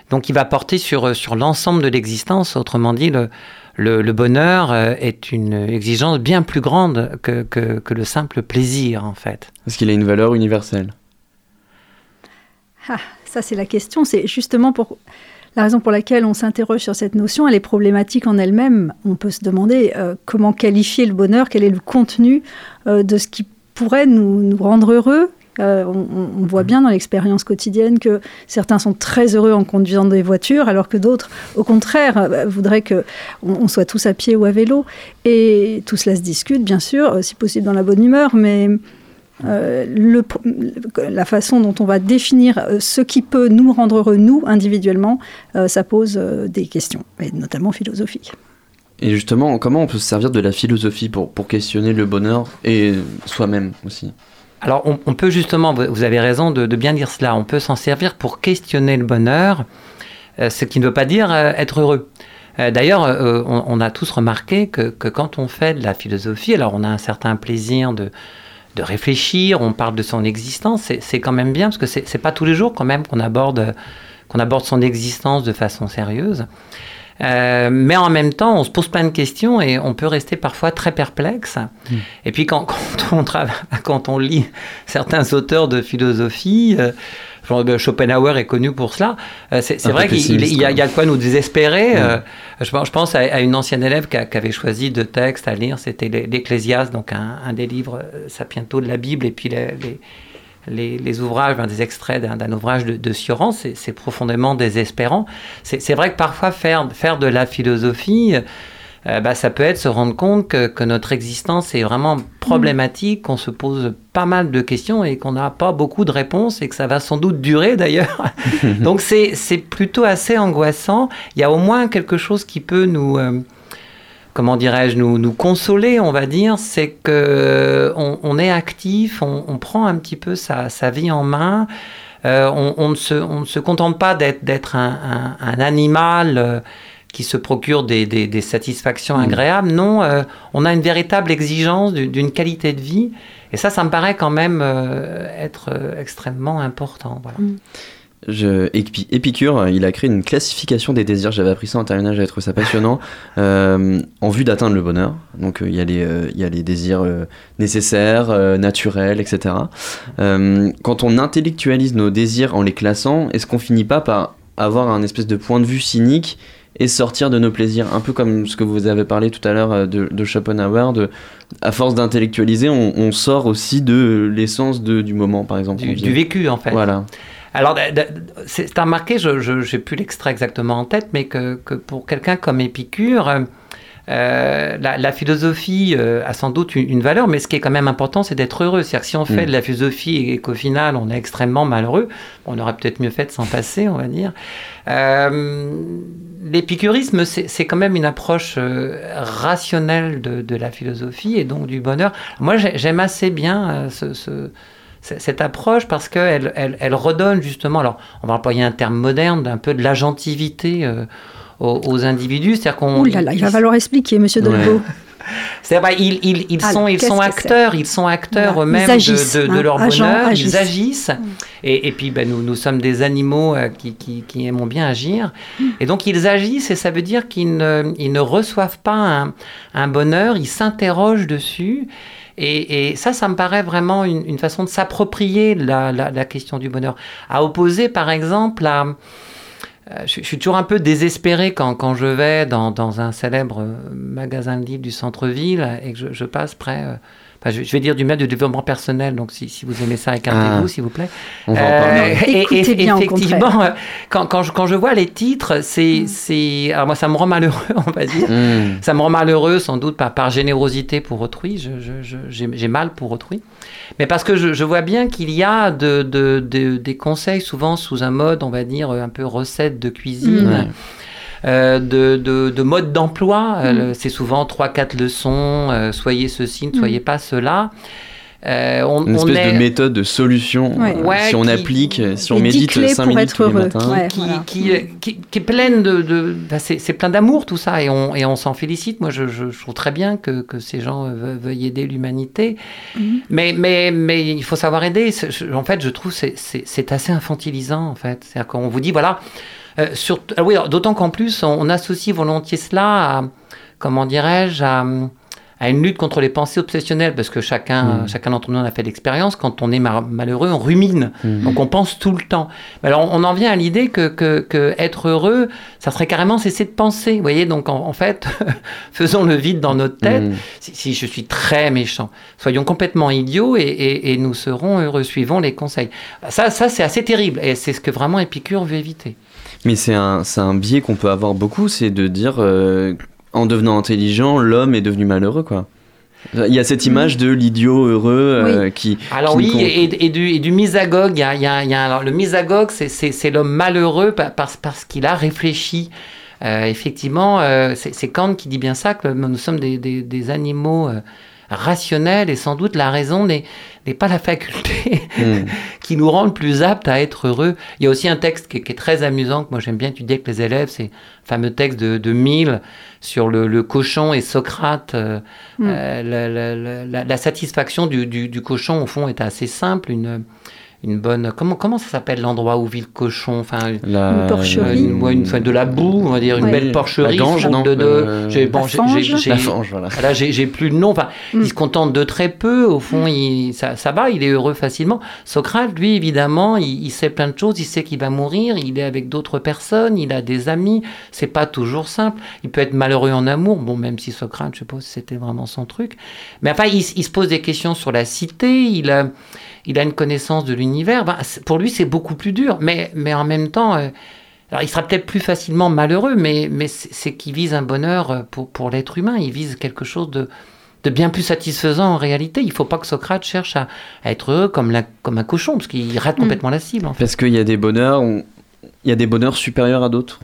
Donc il va porter sur, sur l'ensemble de l'existence. Autrement dit, le, le, le bonheur euh, est une exigence bien plus grande que, que, que le simple plaisir, en fait. Est-ce qu'il a une valeur universelle? Ah, ça c'est la question. C'est justement pour la raison pour laquelle on s'interroge sur cette notion. Elle est problématique en elle-même. On peut se demander euh, comment qualifier le bonheur, quel est le contenu euh, de ce qui pourrait nous, nous rendre heureux. Euh, on, voit bien dans l'expérience quotidienne que certains sont très heureux en conduisant des voitures, alors que d'autres, au contraire, euh, voudraient que on, soit tous à pied ou à vélo. Et tout cela se discute, bien sûr, euh, si possible dans la bonne humeur, mais la façon dont on va définir ce qui peut nous rendre heureux, nous, individuellement, ça pose des questions, et notamment philosophiques. Et justement, comment on peut se servir de la philosophie pour questionner le bonheur et soi-même aussi? Alors, on, peut justement, vous avez raison de, bien dire cela, on peut s'en servir pour questionner le bonheur, euh, ce qui ne veut pas dire euh, être heureux. Euh, D'ailleurs, on, a tous remarqué que, que quand on fait de la philosophie, alors on a un certain plaisir de, de réfléchir, on parle de son existence, c'est- quand même bien, parce que c'est pas tous les jours quand même qu'on aborde, qu'on aborde son existence de façon sérieuse. Euh, mais en même temps, on se pose plein de questions et on peut rester parfois très perplexe. Et puis quand, [laughs] quand, on trava- quand on lit certains auteurs de philosophie, euh, genre, ben, Schopenhauer est connu pour cela, euh, c'est vrai qu'il y, y a de quoi nous désespérer. Ouais. euh, je, pense- je pense à, à une ancienne élève qui, a- qui avait choisi deux textes à lire, c'était l'E- l'Ecclésiaste, donc un, un des livres sapientaux de la Bible, et puis les, les- les, les ouvrages, ben, des extraits d'un ouvrage de, de Sioran, c'est profondément désespérant. C'est c'est vrai que parfois faire, faire de la philosophie, euh, bah, ça peut être se rendre compte que, que notre existence est vraiment problématique, qu'on se pose pas mal de questions et qu'on n'a pas beaucoup de réponses et que ça va sans doute durer d'ailleurs. [laughs] Donc c'est c'est plutôt assez angoissant. Il y a au moins quelque chose qui peut nous... euh, comment dirais-je, nous, nous consoler, on va dire, c'est que on, on est actif, on, on prend un petit peu sa, sa vie en main. Euh, on, on ne se, on ne se contente pas d'être d'être un, un- un animal euh, qui se procure des, des- des satisfactions agréables. Non, euh, on a une véritable exigence du- d'une qualité de vie. Et ça, ça me paraît quand même euh, être euh, extrêmement important. Voilà. Je, Épicure, il a créé une classification des désirs, j'avais appris ça en terminale, j'avais trouvé ça passionnant, [laughs] euh, en vue d'atteindre le bonheur. Donc euh, il y, a les, euh, il y a les désirs nécessaires, naturels, etc. Euh, quand on intellectualise nos désirs en les classant, est-ce qu'on finit pas par avoir un espèce de point de vue cynique et sortir de nos plaisirs? Un peu comme ce que vous avez parlé tout à l'heure de, de Schopenhauer, de, à force d'intellectualiser, on, on sort aussi de l'essence du moment, par exemple. Du, du vécu, en fait. Voilà. Alors, c'est remarqué, je n'ai plus l'extrait exactement en tête, mais que, que pour quelqu'un comme Épicure, euh, la, la philosophie euh, a sans doute une, une valeur, mais ce qui est quand même important, c'est d'être heureux. C'est-à-dire que si on fait Mm. de la philosophie et qu'au final, on est extrêmement malheureux, on aurait peut-être mieux fait de s'en passer, on va dire. Euh, L'épicurisme, c'est quand même une approche rationnelle de, de la philosophie et donc du bonheur. Moi, j'ai- j'aime assez bien ce- cette approche parce qu'elle elle, elle redonne justement, alors on va employer un terme moderne, un peu de l'agentivité euh, aux, aux individus. C'est-à-dire qu'on. Ouh là là, il va falloir expliquer, monsieur Ouais. Dolbeau. [laughs] C'est-à-dire, bah, ils, ils, ils sont, ils acteurs, ils sont acteurs Voilà. eux-mêmes agissent, de, de, de hein, leur bonheur, agissent. ils agissent. Et, et puis, ben, nous, nous sommes des animaux euh, qui, qui, qui aimons bien agir. Mm. Et donc, ils agissent et ça veut dire qu'ils ne, ils ne reçoivent pas un, un bonheur, ils s'interrogent dessus. Et, ça, ça me paraît vraiment une, façon de s'approprier la, question du bonheur. À opposer, par exemple, à... Euh, je, suis toujours un peu désespéré quand, je vais dans, un célèbre euh, magasin de livres du centre-ville et que je, je passe près. euh, enfin, je, je vais dire du mal du développement personnel, donc si, si vous aimez ça, écartez-vous, Ah. s'il vous plaît. On va en Euh, et- et- bien, au effectivement, euh, quand, quand, je, quand je vois les titres, c'est. c'est alors, moi, ça me rend malheureux, [laughs] on va dire. Mmh. Ça me rend malheureux, sans doute, par, par générosité pour autrui. Je- je- je- J'ai mal pour autrui. Mais parce que je, je vois bien qu'il y a de, de- de- des conseils, souvent sous un mode, on va dire, un peu recette de cuisine. Ouais. Euh, de, de, de mode d'emploi. Mm. Euh, c'est souvent 3-4 leçons, euh, soyez ceci, ne soyez pas cela. Euh, on, Une on espèce est- de méthode de solution. Ouais. euh, Ouais, si on qui- applique, si on médite clés 5 pour minutes être tous les heureux. matins. Ouais. qui, voilà. qui, qui, qui est pleine de... de bah, c'est c'est plein d'amour tout ça et on, et on s'en félicite. Moi je, je, je trouve très bien que, que ces gens ve- veuillent aider l'humanité. Mhm. Mais, mais, mais il faut savoir aider. En fait je trouve c'est c'est c'est assez infantilisant en fait. C'est-à-dire qu'on vous dit voilà... euh, sur, ah oui, d'autant qu'en plus on, on associe volontiers cela à, comment dirais-je, à, à une lutte contre les pensées obsessionnelles, parce que chacun, Mm. chacun d'entre nous en a fait l'expérience. Quand on est mar- malheureux, on rumine, Mm. donc on pense tout le temps. Mais Alors on en vient à l'idée que, que, que être heureux, ça serait carrément cesser de penser. Vous voyez, donc en, en fait, [laughs] faisons le vide dans notre tête. Mm. Si, si je suis très méchant, soyons complètement idiots et, et- et nous serons heureux. Suivons les conseils. Ça, ça c'est assez terrible et c'est ce que vraiment Épicure veut éviter. Mais c'est un, c'est un biais qu'on peut avoir beaucoup, c'est de dire euh, en devenant intelligent, l'homme est devenu malheureux, quoi. Il y a cette image de l'idiot heureux euh, qui. Alors qui oui, et, et du, et du misagogue, il y a, il y a- il y a- alors, le misagogue, c'est- l'homme malheureux pa- parce, parce qu'il a réfléchi. Euh, effectivement, euh, c'est c'est Kant qui dit bien ça, que nous sommes des, des- des animaux rationnels et sans doute la raison n'est n'est pas la faculté Mm. [laughs] qui nous rend le plus aptes à être heureux. Il y a aussi un texte qui, est- qui est très amusant, que moi j'aime bien étudier avec les élèves, c'est le fameux texte de, de Mill sur le, le cochon et Socrate. euh, Mm. euh, la, la- la- la- la satisfaction du, du- du cochon, au fond, est assez simple. Une, une bonne. Comment, comment ça s'appelle l'endroit où vit le cochon? Enfin, La- Une porcherie. une, ouais, une- enfin, de la boue, on va dire, une Oui. belle porcherie. La gange, non de, de- Euh, j'ai- bon, voilà. Là, j'ai plus de nom. Enfin, Mm. il se contente de très peu. Au fond, il, ça, ça va, il est heureux facilement. Socrate, lui, évidemment, il, il sait plein de choses. Il sait qu'il va mourir. Il est avec d'autres personnes. Il a des amis. C'est pas toujours simple. Il peut être malheureux en amour. Bon, même si Socrate, je sais pas si c'était vraiment son truc. Mais enfin, il, il se pose des questions sur la cité. Il a, il a une connaissance de l'univers. Ben, pour lui, c'est beaucoup plus dur. Mais, mais en même temps. euh, alors, il sera peut-être plus facilement malheureux, mais, mais c'est qu'il vise un bonheur euh, pour, pour l'être humain. Il vise quelque chose de, de bien plus satisfaisant en réalité. Il ne faut pas que Socrate cherche à, à être heureux comme, la, comme un cochon, parce qu'il rate Mm. complètement la cible. En fait. Parce qu'il y a des bonheurs, on- il y a des bonheurs supérieurs à d'autres.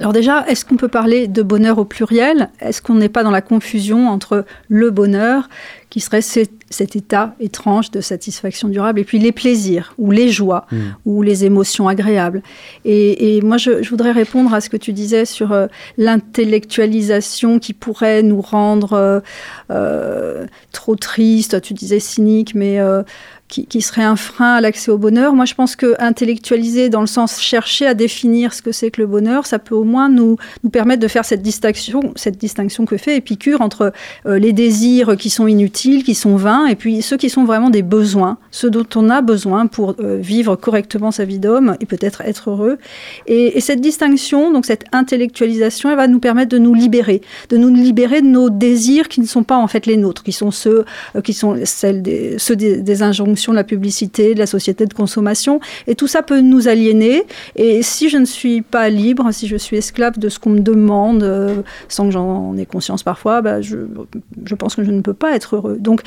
Alors déjà, est-ce qu'on peut parler de bonheur au pluriel? Est-ce qu'on n'est pas dans la confusion entre le bonheur, qui serait ce- cet état étrange de satisfaction durable, et puis les plaisirs, ou les joies, Mm. ou les émotions agréables? Et, et moi, je, je voudrais répondre à ce que tu disais sur euh, l'intellectualisation qui pourrait nous rendre euh, euh, trop tristes, tu disais cynique, mais... qui, serait un frein à l'accès au bonheur. Moi, je pense que intellectualiser, dans le sens chercher à définir ce que c'est que le bonheur, ça peut au moins nous, permettre de faire cette distinction, cette distinction que fait Épicure entre euh, les désirs qui sont inutiles, qui sont vains, et puis ceux qui sont vraiment des besoins, ceux dont on a besoin pour euh, vivre correctement sa vie d'homme et peut-être être heureux. Et, et cette distinction, donc cette intellectualisation, elle va nous permettre de nous libérer, de nous libérer de nos désirs qui ne sont pas en fait les nôtres, qui sont ceux euh, qui sont celles ceux des injonctions de la publicité, de la société de consommation. Et tout ça peut nous aliéner. Et si je ne suis pas libre, si je suis esclave de ce qu'on me demande, euh, sans que j'en ai conscience parfois, bah, je, je pense que je ne peux pas être heureux. Donc,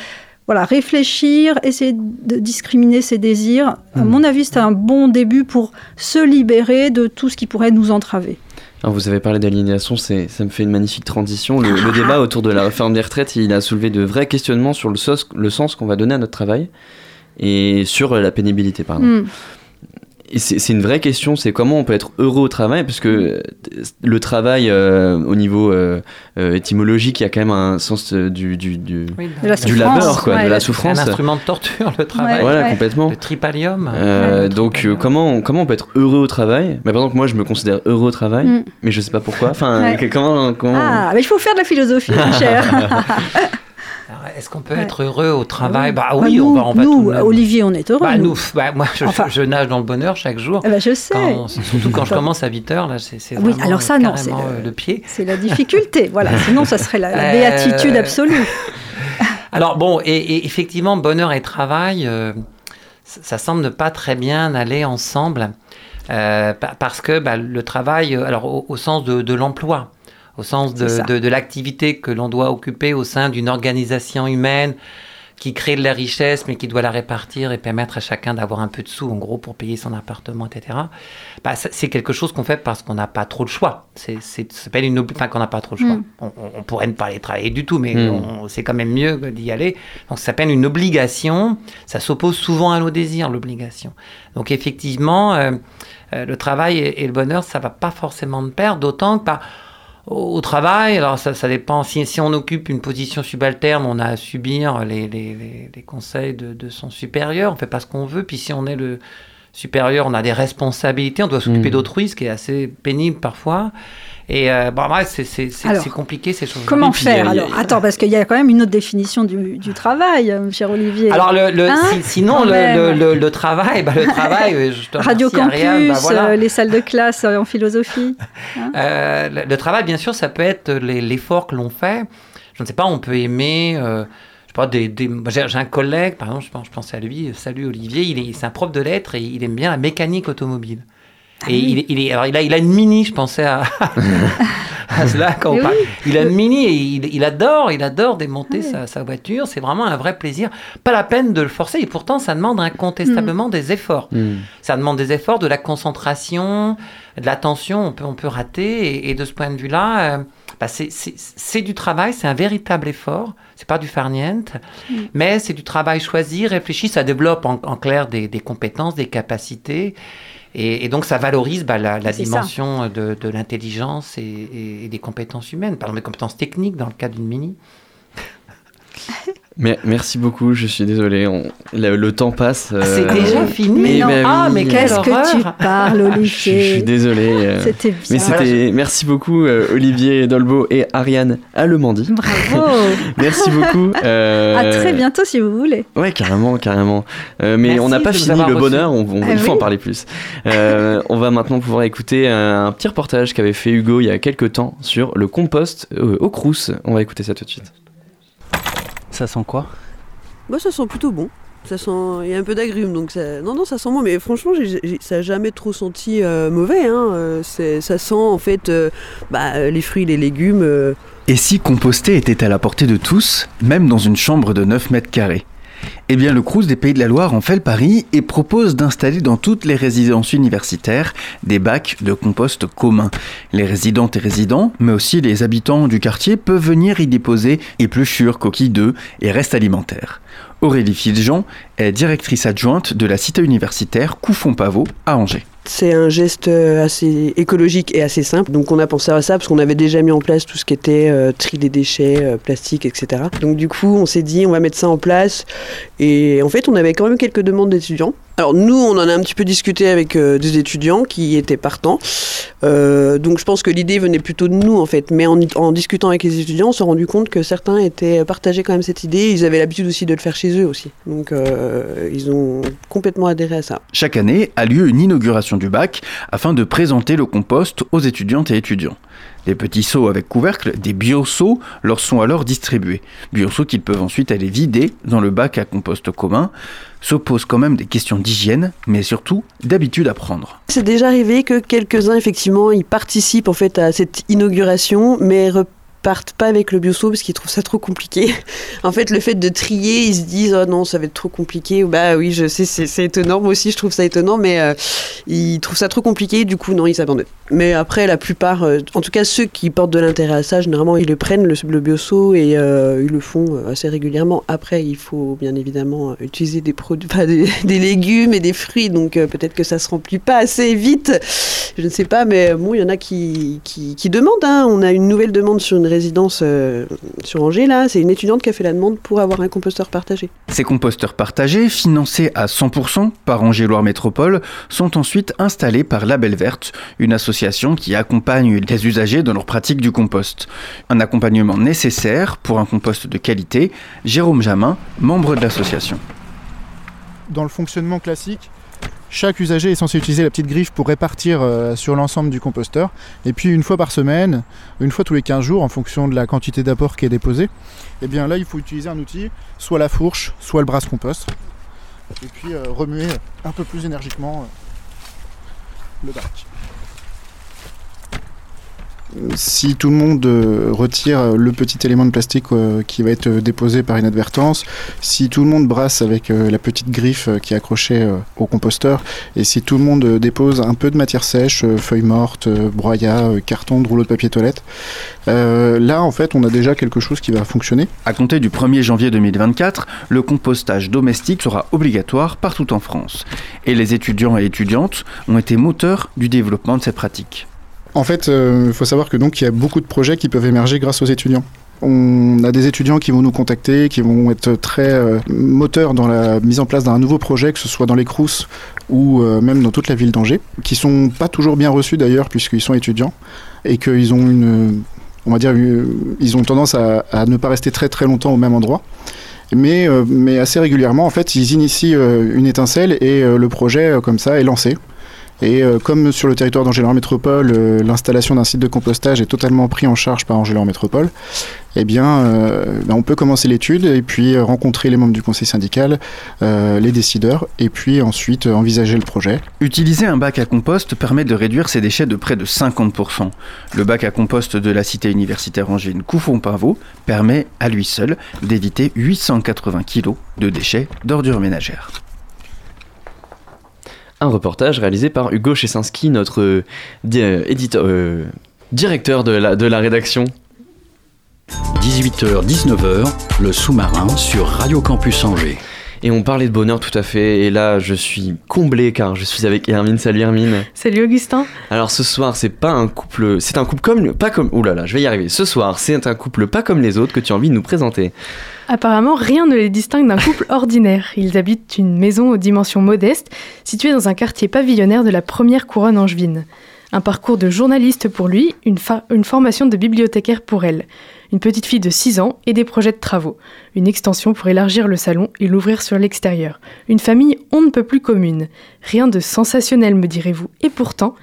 voilà, réfléchir, essayer de discriminer ses désirs, à mon avis, c'est un bon début pour se libérer de tout ce qui pourrait nous entraver. Alors vous avez parlé d'aliénation, ça me fait une magnifique transition. Le, le débat autour de la réforme des retraites, il a soulevé de vrais questionnements sur le, sos- le sens qu'on va donner à notre travail et sur euh, la pénibilité, pardon. Hmm. Et c'est une vraie question, c'est comment on peut être heureux au travail, parce que euh, le travail, euh, au niveau euh, étymologique, il y a quand même un sens du, du, du, Oui, De la du souffrance, labeur, quoi, ouais, de la la- C'est souffrance. un instrument de torture, le travail. Ouais. Voilà, complètement. Le tripalium. Euh, Ouais, donc euh, comment, comment on peut être heureux au travail? Mais par exemple, moi je me considère heureux au travail, Mm. mais je sais pas pourquoi. Enfin, comment, comment... Ah, mais il faut faire de la philosophie, mon cher. [laughs] Est-ce qu'on peut Ouais. être heureux au travail Bah Bah, oui, nous, on va, on va nous, tout même- Olivier, on est heureux. Bah, nous. bah, moi, je, Enfin. je nage dans le bonheur chaque jour. Ben, je sais. Quand- surtout quand je commence à 8 heures, là, c'est Oui, alors ça, euh, non, carrément, c'est le- euh, le pied. C'est la difficulté, [laughs] voilà. Sinon, ça serait la, la Euh, béatitude absolue. [laughs] Alors bon, et, et effectivement, bonheur et travail, euh, ça, ça semble ne pas très bien aller ensemble, euh, pa- parce que bah, le travail, alors au, au sens de, de l'emploi, au sens de, de- de l'activité que l'on doit occuper au sein d'une organisation humaine qui crée de la richesse, mais qui doit la répartir et permettre à chacun d'avoir un peu de sous, en gros, pour payer son appartement, etc. Bah, c'est quelque chose qu'on fait parce qu'on n'a pas trop le choix. C'est, c'est, ça s'appelle une, enfin, qu'on n'a pas trop le choix. Mm. On, pourrait ne pas aller travailler du tout, mais Mm. c'est quand même mieux que d'y aller. Donc, ça s'appelle une obligation. Ça s'oppose souvent à nos désirs, l'obligation. Donc, effectivement, euh, euh, le travail et, et le bonheur, ça va pas forcément de pair, d'autant que, bah, au au travail, alors ça, ça dépend. Si, si on occupe une position subalterne, on a à subir les, les, les- conseils de, de son supérieur. On fait pas ce qu'on veut. Puis si on est le supérieur, on a des responsabilités, on doit s'occuper Mhm. d'autrui, ce qui est assez pénible parfois. Et euh, bon, ouais, c'est compliqué ces choses. Comment puis, faire a- alors Attends, parce qu'il y a quand même une autre définition du, du travail, euh, cher Olivier. Alors le, le- Hein si- sinon le, même. le, le- le travail, bah, le [laughs] travail, euh, je te Radio remercie, Campus, Ariane, bah, voilà. les salles de classe en philosophie. [laughs] Euh, le, le travail, bien sûr, ça peut être l'effort que l'on fait. Je ne sais pas, on peut aimer. euh, des, des- j'ai j'ai un collègue, par exemple, je, pense, je pensais à lui. Salut Olivier, il est, c'est un prof de lettres et il aime bien la mécanique automobile. Ah et il, est- il est, alors il a, il a une mini, je pensais à, à [laughs] cela quand on parle. oui. Il a une mini et il, il adore, il adore démonter sa, sa voiture. C'est vraiment un vrai plaisir. Pas la peine de le forcer et pourtant ça demande incontestablement des efforts. Hmm. Ça demande des efforts, de la concentration, de l'attention, on peut, on peut rater. Et, et de ce point de vue-là, euh, bah, c'est- c'est c'est du travail, c'est un véritable effort. C'est pas du farniente, mais c'est du travail choisi, réfléchi. Ça développe en, en clair des, des compétences, des capacités. Et, et donc, ça valorise bah, la, la C'est ça. dimension de, de l'intelligence et, et- et des compétences humaines, par exemple, des compétences techniques dans le cas d'une mini. [laughs] Mais merci beaucoup, je suis désolé, on- le, le temps passe. Ah, c'est euh, déjà fini Mais non. Ah, mais quelle Qu'est-ce que tu parles, [laughs] je, je suis Olivier désolé. euh, [laughs] C'était mais bien. c'était merci beaucoup euh, Olivier Dolbeau et Ariane Allemandi. Bravo [laughs] Merci beaucoup. euh, À très bientôt si vous voulez. Ouais, carrément, carrément. Euh, mais Merci on n'a pas fini le bonheur, on, on- Ah il faut oui. en parler plus. Euh, on va maintenant pouvoir écouter un, petit reportage qu'avait fait Hugo il y a quelques temps sur le compost euh, au Crous. On va écouter ça tout de suite. Ça sent quoi? Moi, ça sent plutôt bon. Ça sent, il y a un peu d'agrumes, donc ça... non, non, ça sent bon. Mais franchement, ça n'a jamais trop senti euh, mauvais. Hein. Euh, ça sent en fait, euh, bah, les fruits, les légumes. euh, Et si composter était à la portée de tous, même dans une chambre de 9 mètres carrés? Eh bien, le Crous des Pays de la Loire en fait le pari et propose d'installer dans toutes les résidences universitaires des bacs de compost communs. Les résidentes et résidents, mais aussi les habitants du quartier, peuvent venir y déposer épluchures, coquilles d'œufs et restes alimentaires. Aurélie Filjean est directrice adjointe de la cité universitaire Couffon-Pavot à Angers. C'est un geste euh, assez écologique et assez simple. Donc on a pensé à ça parce qu'on avait déjà mis en place tout ce qui était euh, tri des déchets, euh, plastique, etc. Donc du coup, on s'est dit on va mettre ça en place. Et en fait, on avait quand même quelques demandes d'étudiants. Alors nous, on en a un petit peu discuté avec euh, des étudiants qui étaient partants. Euh, donc je pense que l'idée venait plutôt de nous en fait. Mais en, discutant avec les étudiants, on s'est rendu compte que certains étaient partagés quand même cette idée. Ils avaient l'habitude aussi de le faire chez eux aussi. Donc euh, ils ont complètement adhéré à ça. Chaque année a lieu une inauguration du bac afin de présenter le compost aux étudiantes et étudiants. Des petits seaux avec couvercle, des bio-seaux, leur sont alors distribués. Bio-seaux qu'ils peuvent ensuite aller vider dans le bac à compost commun. Se posent quand même des questions d'hygiène, mais surtout d'habitude à prendre. C'est déjà arrivé que quelques-uns, effectivement, participent en à cette inauguration, mais repartent pas avec le bioso parce qu'ils trouvent ça trop compliqué. [laughs] en fait, le fait de trier, ils se disent oh non, ça va être trop compliqué. Bah oui, je sais, c'est étonnant. Moi aussi, je trouve ça étonnant, mais euh, ils trouvent ça trop compliqué. Du coup, non, ils abandonnent. Mais après, la plupart, euh, en tout cas ceux qui portent de l'intérêt à ça, généralement, ils le prennent le, le et euh, ils le font assez régulièrement. Après, il faut bien évidemment utiliser des produits, [laughs] des, légumes et des fruits, donc peut-être que ça se remplit pas assez vite. Je ne sais pas, mais bon, il y en a qui, qui, qui demandent. hein. On a une nouvelle demande sur une résidence euh, sur Angers, là. C'est une étudiante qui a fait la demande pour avoir un composteur partagé. Ces composteurs partagés, financés à 100% par Angers-Loire Métropole, sont ensuite installés par Label Verte, une association qui accompagne les usagers dans leur pratique du compost. Un accompagnement nécessaire pour un compost de qualité. Jérôme Jamin, membre de l'association. dans le fonctionnement classique, chaque usager est censé utiliser la petite griffe pour répartir euh, sur l'ensemble du composteur. Et puis une fois par semaine, une fois tous les 15 jours, en fonction de la quantité d'apport qui est déposée, et bien là il faut utiliser un outil, soit la fourche, soit le brasse compost. Et puis euh, remuer un peu plus énergiquement euh, le bac. Si tout le monde euh, retire le petit élément de plastique euh, qui va être déposé par inadvertance, si tout le monde brasse avec euh, la petite griffe euh, qui est accrochée euh, au composteur, et si tout le monde euh, dépose un peu de matière sèche, euh, feuilles mortes, euh, broyat, euh, carton de de papier toilette, euh, là en fait on a déjà quelque chose qui va fonctionner. À compter du 1er janvier 2024, le compostage domestique sera obligatoire partout en France. Et les étudiants et étudiantes ont été moteurs du développement de cette pratique. En fait, il faut savoir que donc il y a beaucoup de projets qui peuvent émerger grâce aux étudiants. On a des étudiants qui vont nous contacter, qui vont être très euh, moteurs dans la mise en place d'un nouveau projet, que ce soit dans les Crous ou euh, même dans toute la ville d'Angers, qui sont pas toujours bien reçus d'ailleurs puisqu'ils sont étudiants et qu'ils ont une, on va dire, ils ont tendance à, ne pas rester très très longtemps au même endroit. Mais, euh, mais assez régulièrement, en fait, ils initient euh, une étincelle et euh, le projet, euh, comme ça, est lancé. Et euh, comme sur le territoire d'Angers Métropole, euh, l'installation d'un site de compostage est totalement pris en charge par Angers Métropole, eh bien, euh, ben, on peut commencer l'étude et puis rencontrer les membres du conseil syndical, les décideurs, et puis ensuite envisager le projet. Utiliser un bac à compost permet de réduire ses déchets de près de 50%. Le bac à compost de la cité universitaire angevine Couffon-Pavot permet à lui seul d'éviter 880 kg de déchets d'ordures ménagères. Un reportage réalisé par Hugo Chesinski, notre euh, euh, euh, directeur de la, de la rédaction. 18h-19h, le sous-marin sur Radio Campus Angers. Et on parlait de bonheur tout à fait, et là je suis comblé car je suis avec Hermine. Salut Hermine. Salut Augustin. Alors ce soir c'est pas un couple, c'est un couple comme, pas comme, oulala, là là, je vais y arriver. Ce soir c'est un couple pas comme les autres que tu as envie de nous présenter. Apparemment, rien ne les distingue d'un couple [laughs] ordinaire. Ils habitent une maison aux dimensions modestes, située dans un quartier pavillonnaire de la première couronne angevine. Un parcours de journaliste pour lui, une formation de bibliothécaire pour elle. Une petite fille de 6 ans et des projets de travaux. Une extension pour élargir le salon et l'ouvrir sur l'extérieur. Une famille on ne peut plus commune. Rien de sensationnel, me direz-vous. Et pourtant,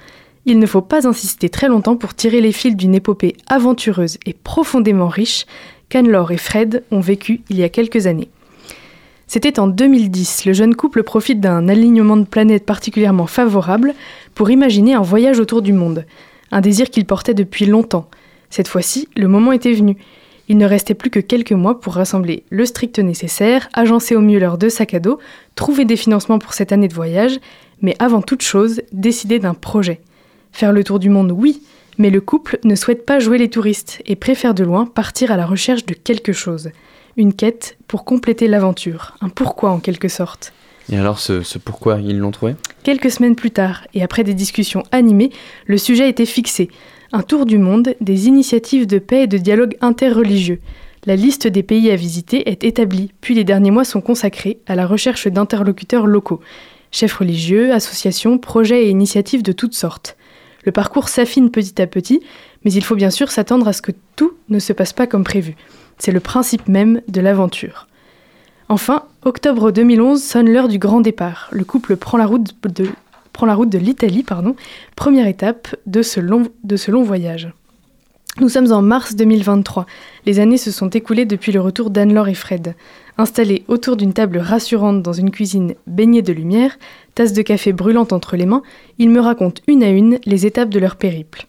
il ne faut pas insister très longtemps pour tirer les fils d'une épopée aventureuse et profondément riche qu'Anne-Laure et Fred ont vécu il y a quelques années. C'était en 2010, le jeune couple profite d'un alignement de planètes particulièrement favorable pour imaginer un voyage autour du monde, un désir qu'ils portaient depuis longtemps. Cette fois-ci, le moment était venu. Il ne restait plus que quelques mois pour rassembler le strict nécessaire, agencer au mieux leurs deux sacs à dos, trouver des financements pour cette année de voyage, mais avant toute chose, décider d'un projet. Faire le tour du monde, oui, mais le couple ne souhaite pas jouer les touristes et préfère de loin partir à la recherche de quelque chose. Une quête pour compléter l'aventure, un pourquoi en quelque sorte. Et alors ce, ce pourquoi ils l'ont trouvé? Quelques semaines plus tard, et après des discussions animées, le sujet était fixé. Un tour du monde, des initiatives de paix et de dialogue interreligieux. La liste des pays à visiter est établie, puis les derniers mois sont consacrés à la recherche d'interlocuteurs locaux. Chefs religieux, associations, projets et initiatives de toutes sortes. Le parcours s'affine petit à petit, mais il faut bien sûr s'attendre à ce que tout ne se passe pas comme prévu. C'est le principe même de l'aventure. Enfin, octobre 2011 sonne l'heure du grand départ. Le couple prend la route de, prend la route de l'Italie, pardon, première étape de ce long, voyage. Nous sommes en mars 2023. Les années se sont écoulées depuis le retour d'Anne-Laure et Fred. Installés autour d'une table rassurante dans une cuisine baignée de lumière, tasse de café brûlante entre les mains, ils me racontent une à une les étapes de leur périple.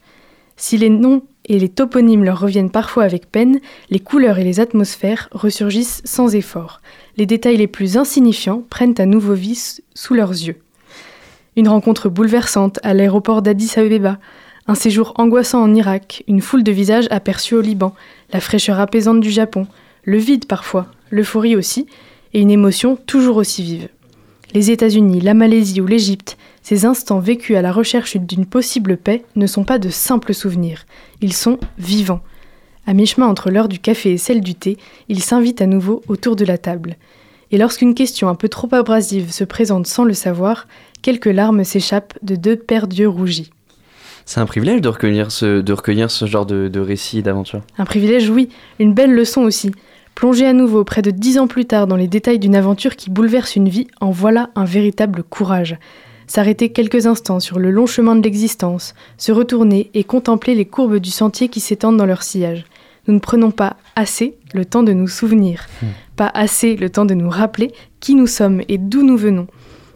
Si les noms et les toponymes leur reviennent parfois avec peine, les couleurs et les atmosphères ressurgissent sans effort. Les détails les plus insignifiants prennent à nouveau vie sous leurs yeux. Une rencontre bouleversante à l'aéroport d'Addis Abeba, un séjour angoissant en Irak, une foule de visages aperçus au Liban, la fraîcheur apaisante du Japon, le vide parfois, l'euphorie aussi, et une émotion toujours aussi vive. Les États-Unis, la Malaisie ou l'Égypte, ces instants vécus à la recherche d'une possible paix ne sont pas de simples souvenirs, ils sont vivants. À mi-chemin entre l'heure du café et celle du thé, ils s'invitent à nouveau autour de la table. Et lorsqu'une question un peu trop abrasive se présente sans le savoir, quelques larmes s'échappent de deux paires d'yeux rougis. C'est un privilège de recueillir ce, de recueillir ce genre de, de récit d'aventure. Un privilège, oui, une belle leçon aussi. Plonger à nouveau près de dix ans plus tard dans les détails d'une aventure qui bouleverse une vie, en voilà un véritable courage. S'arrêter quelques instants sur le long chemin de l'existence, se retourner et contempler les courbes du sentier qui s'étendent dans leur sillage. Nous ne prenons pas assez le temps de nous souvenir, pas assez le temps de nous rappeler qui nous sommes et d'où nous venons.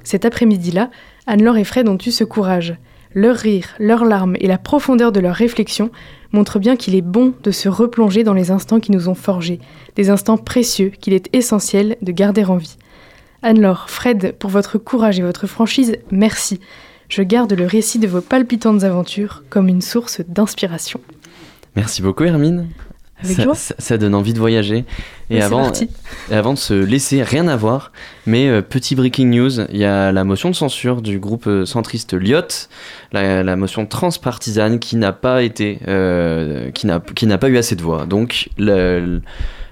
Cet après-midi-là, Anne-Laure et Fred ont eu ce courage. Leur rire, leurs larmes et la profondeur de leurs réflexions montrent bien qu'il est bon de se replonger dans les instants qui nous ont forgés, des instants précieux qu'il est essentiel de garder en vie. Anne-Laure, Fred, pour votre courage et votre franchise, merci. Je garde le récit de vos palpitantes aventures comme une source d'inspiration. Merci beaucoup Hermine. Avec ça, joie. ça- ça donne envie de voyager. Et Mais avant, parti. et avant de se laisser, rien à voir, mais euh, petit breaking news, il y a la motion de censure du groupe euh, centriste Lyot, la, la motion transpartisane qui n'a pas été, euh, qui n'a qui n'a pas eu assez de voix. Donc le-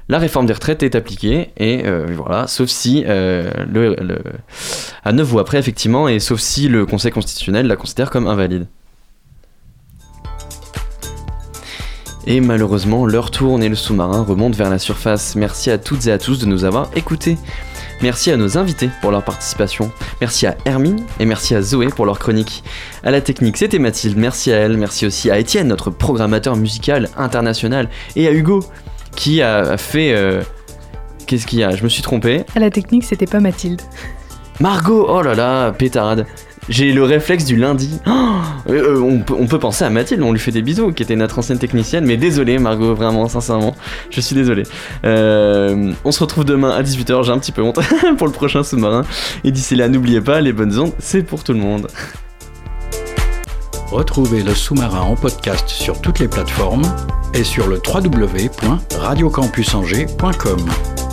la réforme des retraites est appliquée et euh, voilà, sauf si euh, le, le- à neuf voix près effectivement, et sauf si le Conseil constitutionnel la considère comme invalide. Et malheureusement, l'heure tourne et le sous-marin remonte vers la surface. Merci à toutes et à tous de nous avoir écoutés. Merci à nos invités pour leur participation. Merci à Hermine et merci à Zoé pour leur chronique. À la technique, c'était Mathilde. Merci à elle. Merci aussi à Étienne, notre programmateur musical international. Et à Hugo, qui a fait. euh, Qu'est-ce qu'il y a? Je me suis trompé. À la technique, c'était pas Mathilde. Margot, oh là là, pétarade. J'ai le réflexe du lundi. [gasps] Euh, euh, on, peut, on peut penser à Mathilde, on lui fait des bisous, qui était notre ancienne technicienne, mais désolé Margot, vraiment, sincèrement, je suis désolé. Euh, on se retrouve demain à 18h, j'ai un petit peu honte, [laughs] pour le prochain sous-marin. Et d'ici là, n'oubliez pas, les bonnes ondes, c'est pour tout le monde. Retrouvez le sous-marin en podcast sur toutes les plateformes et sur le www.radiocampusangers.com.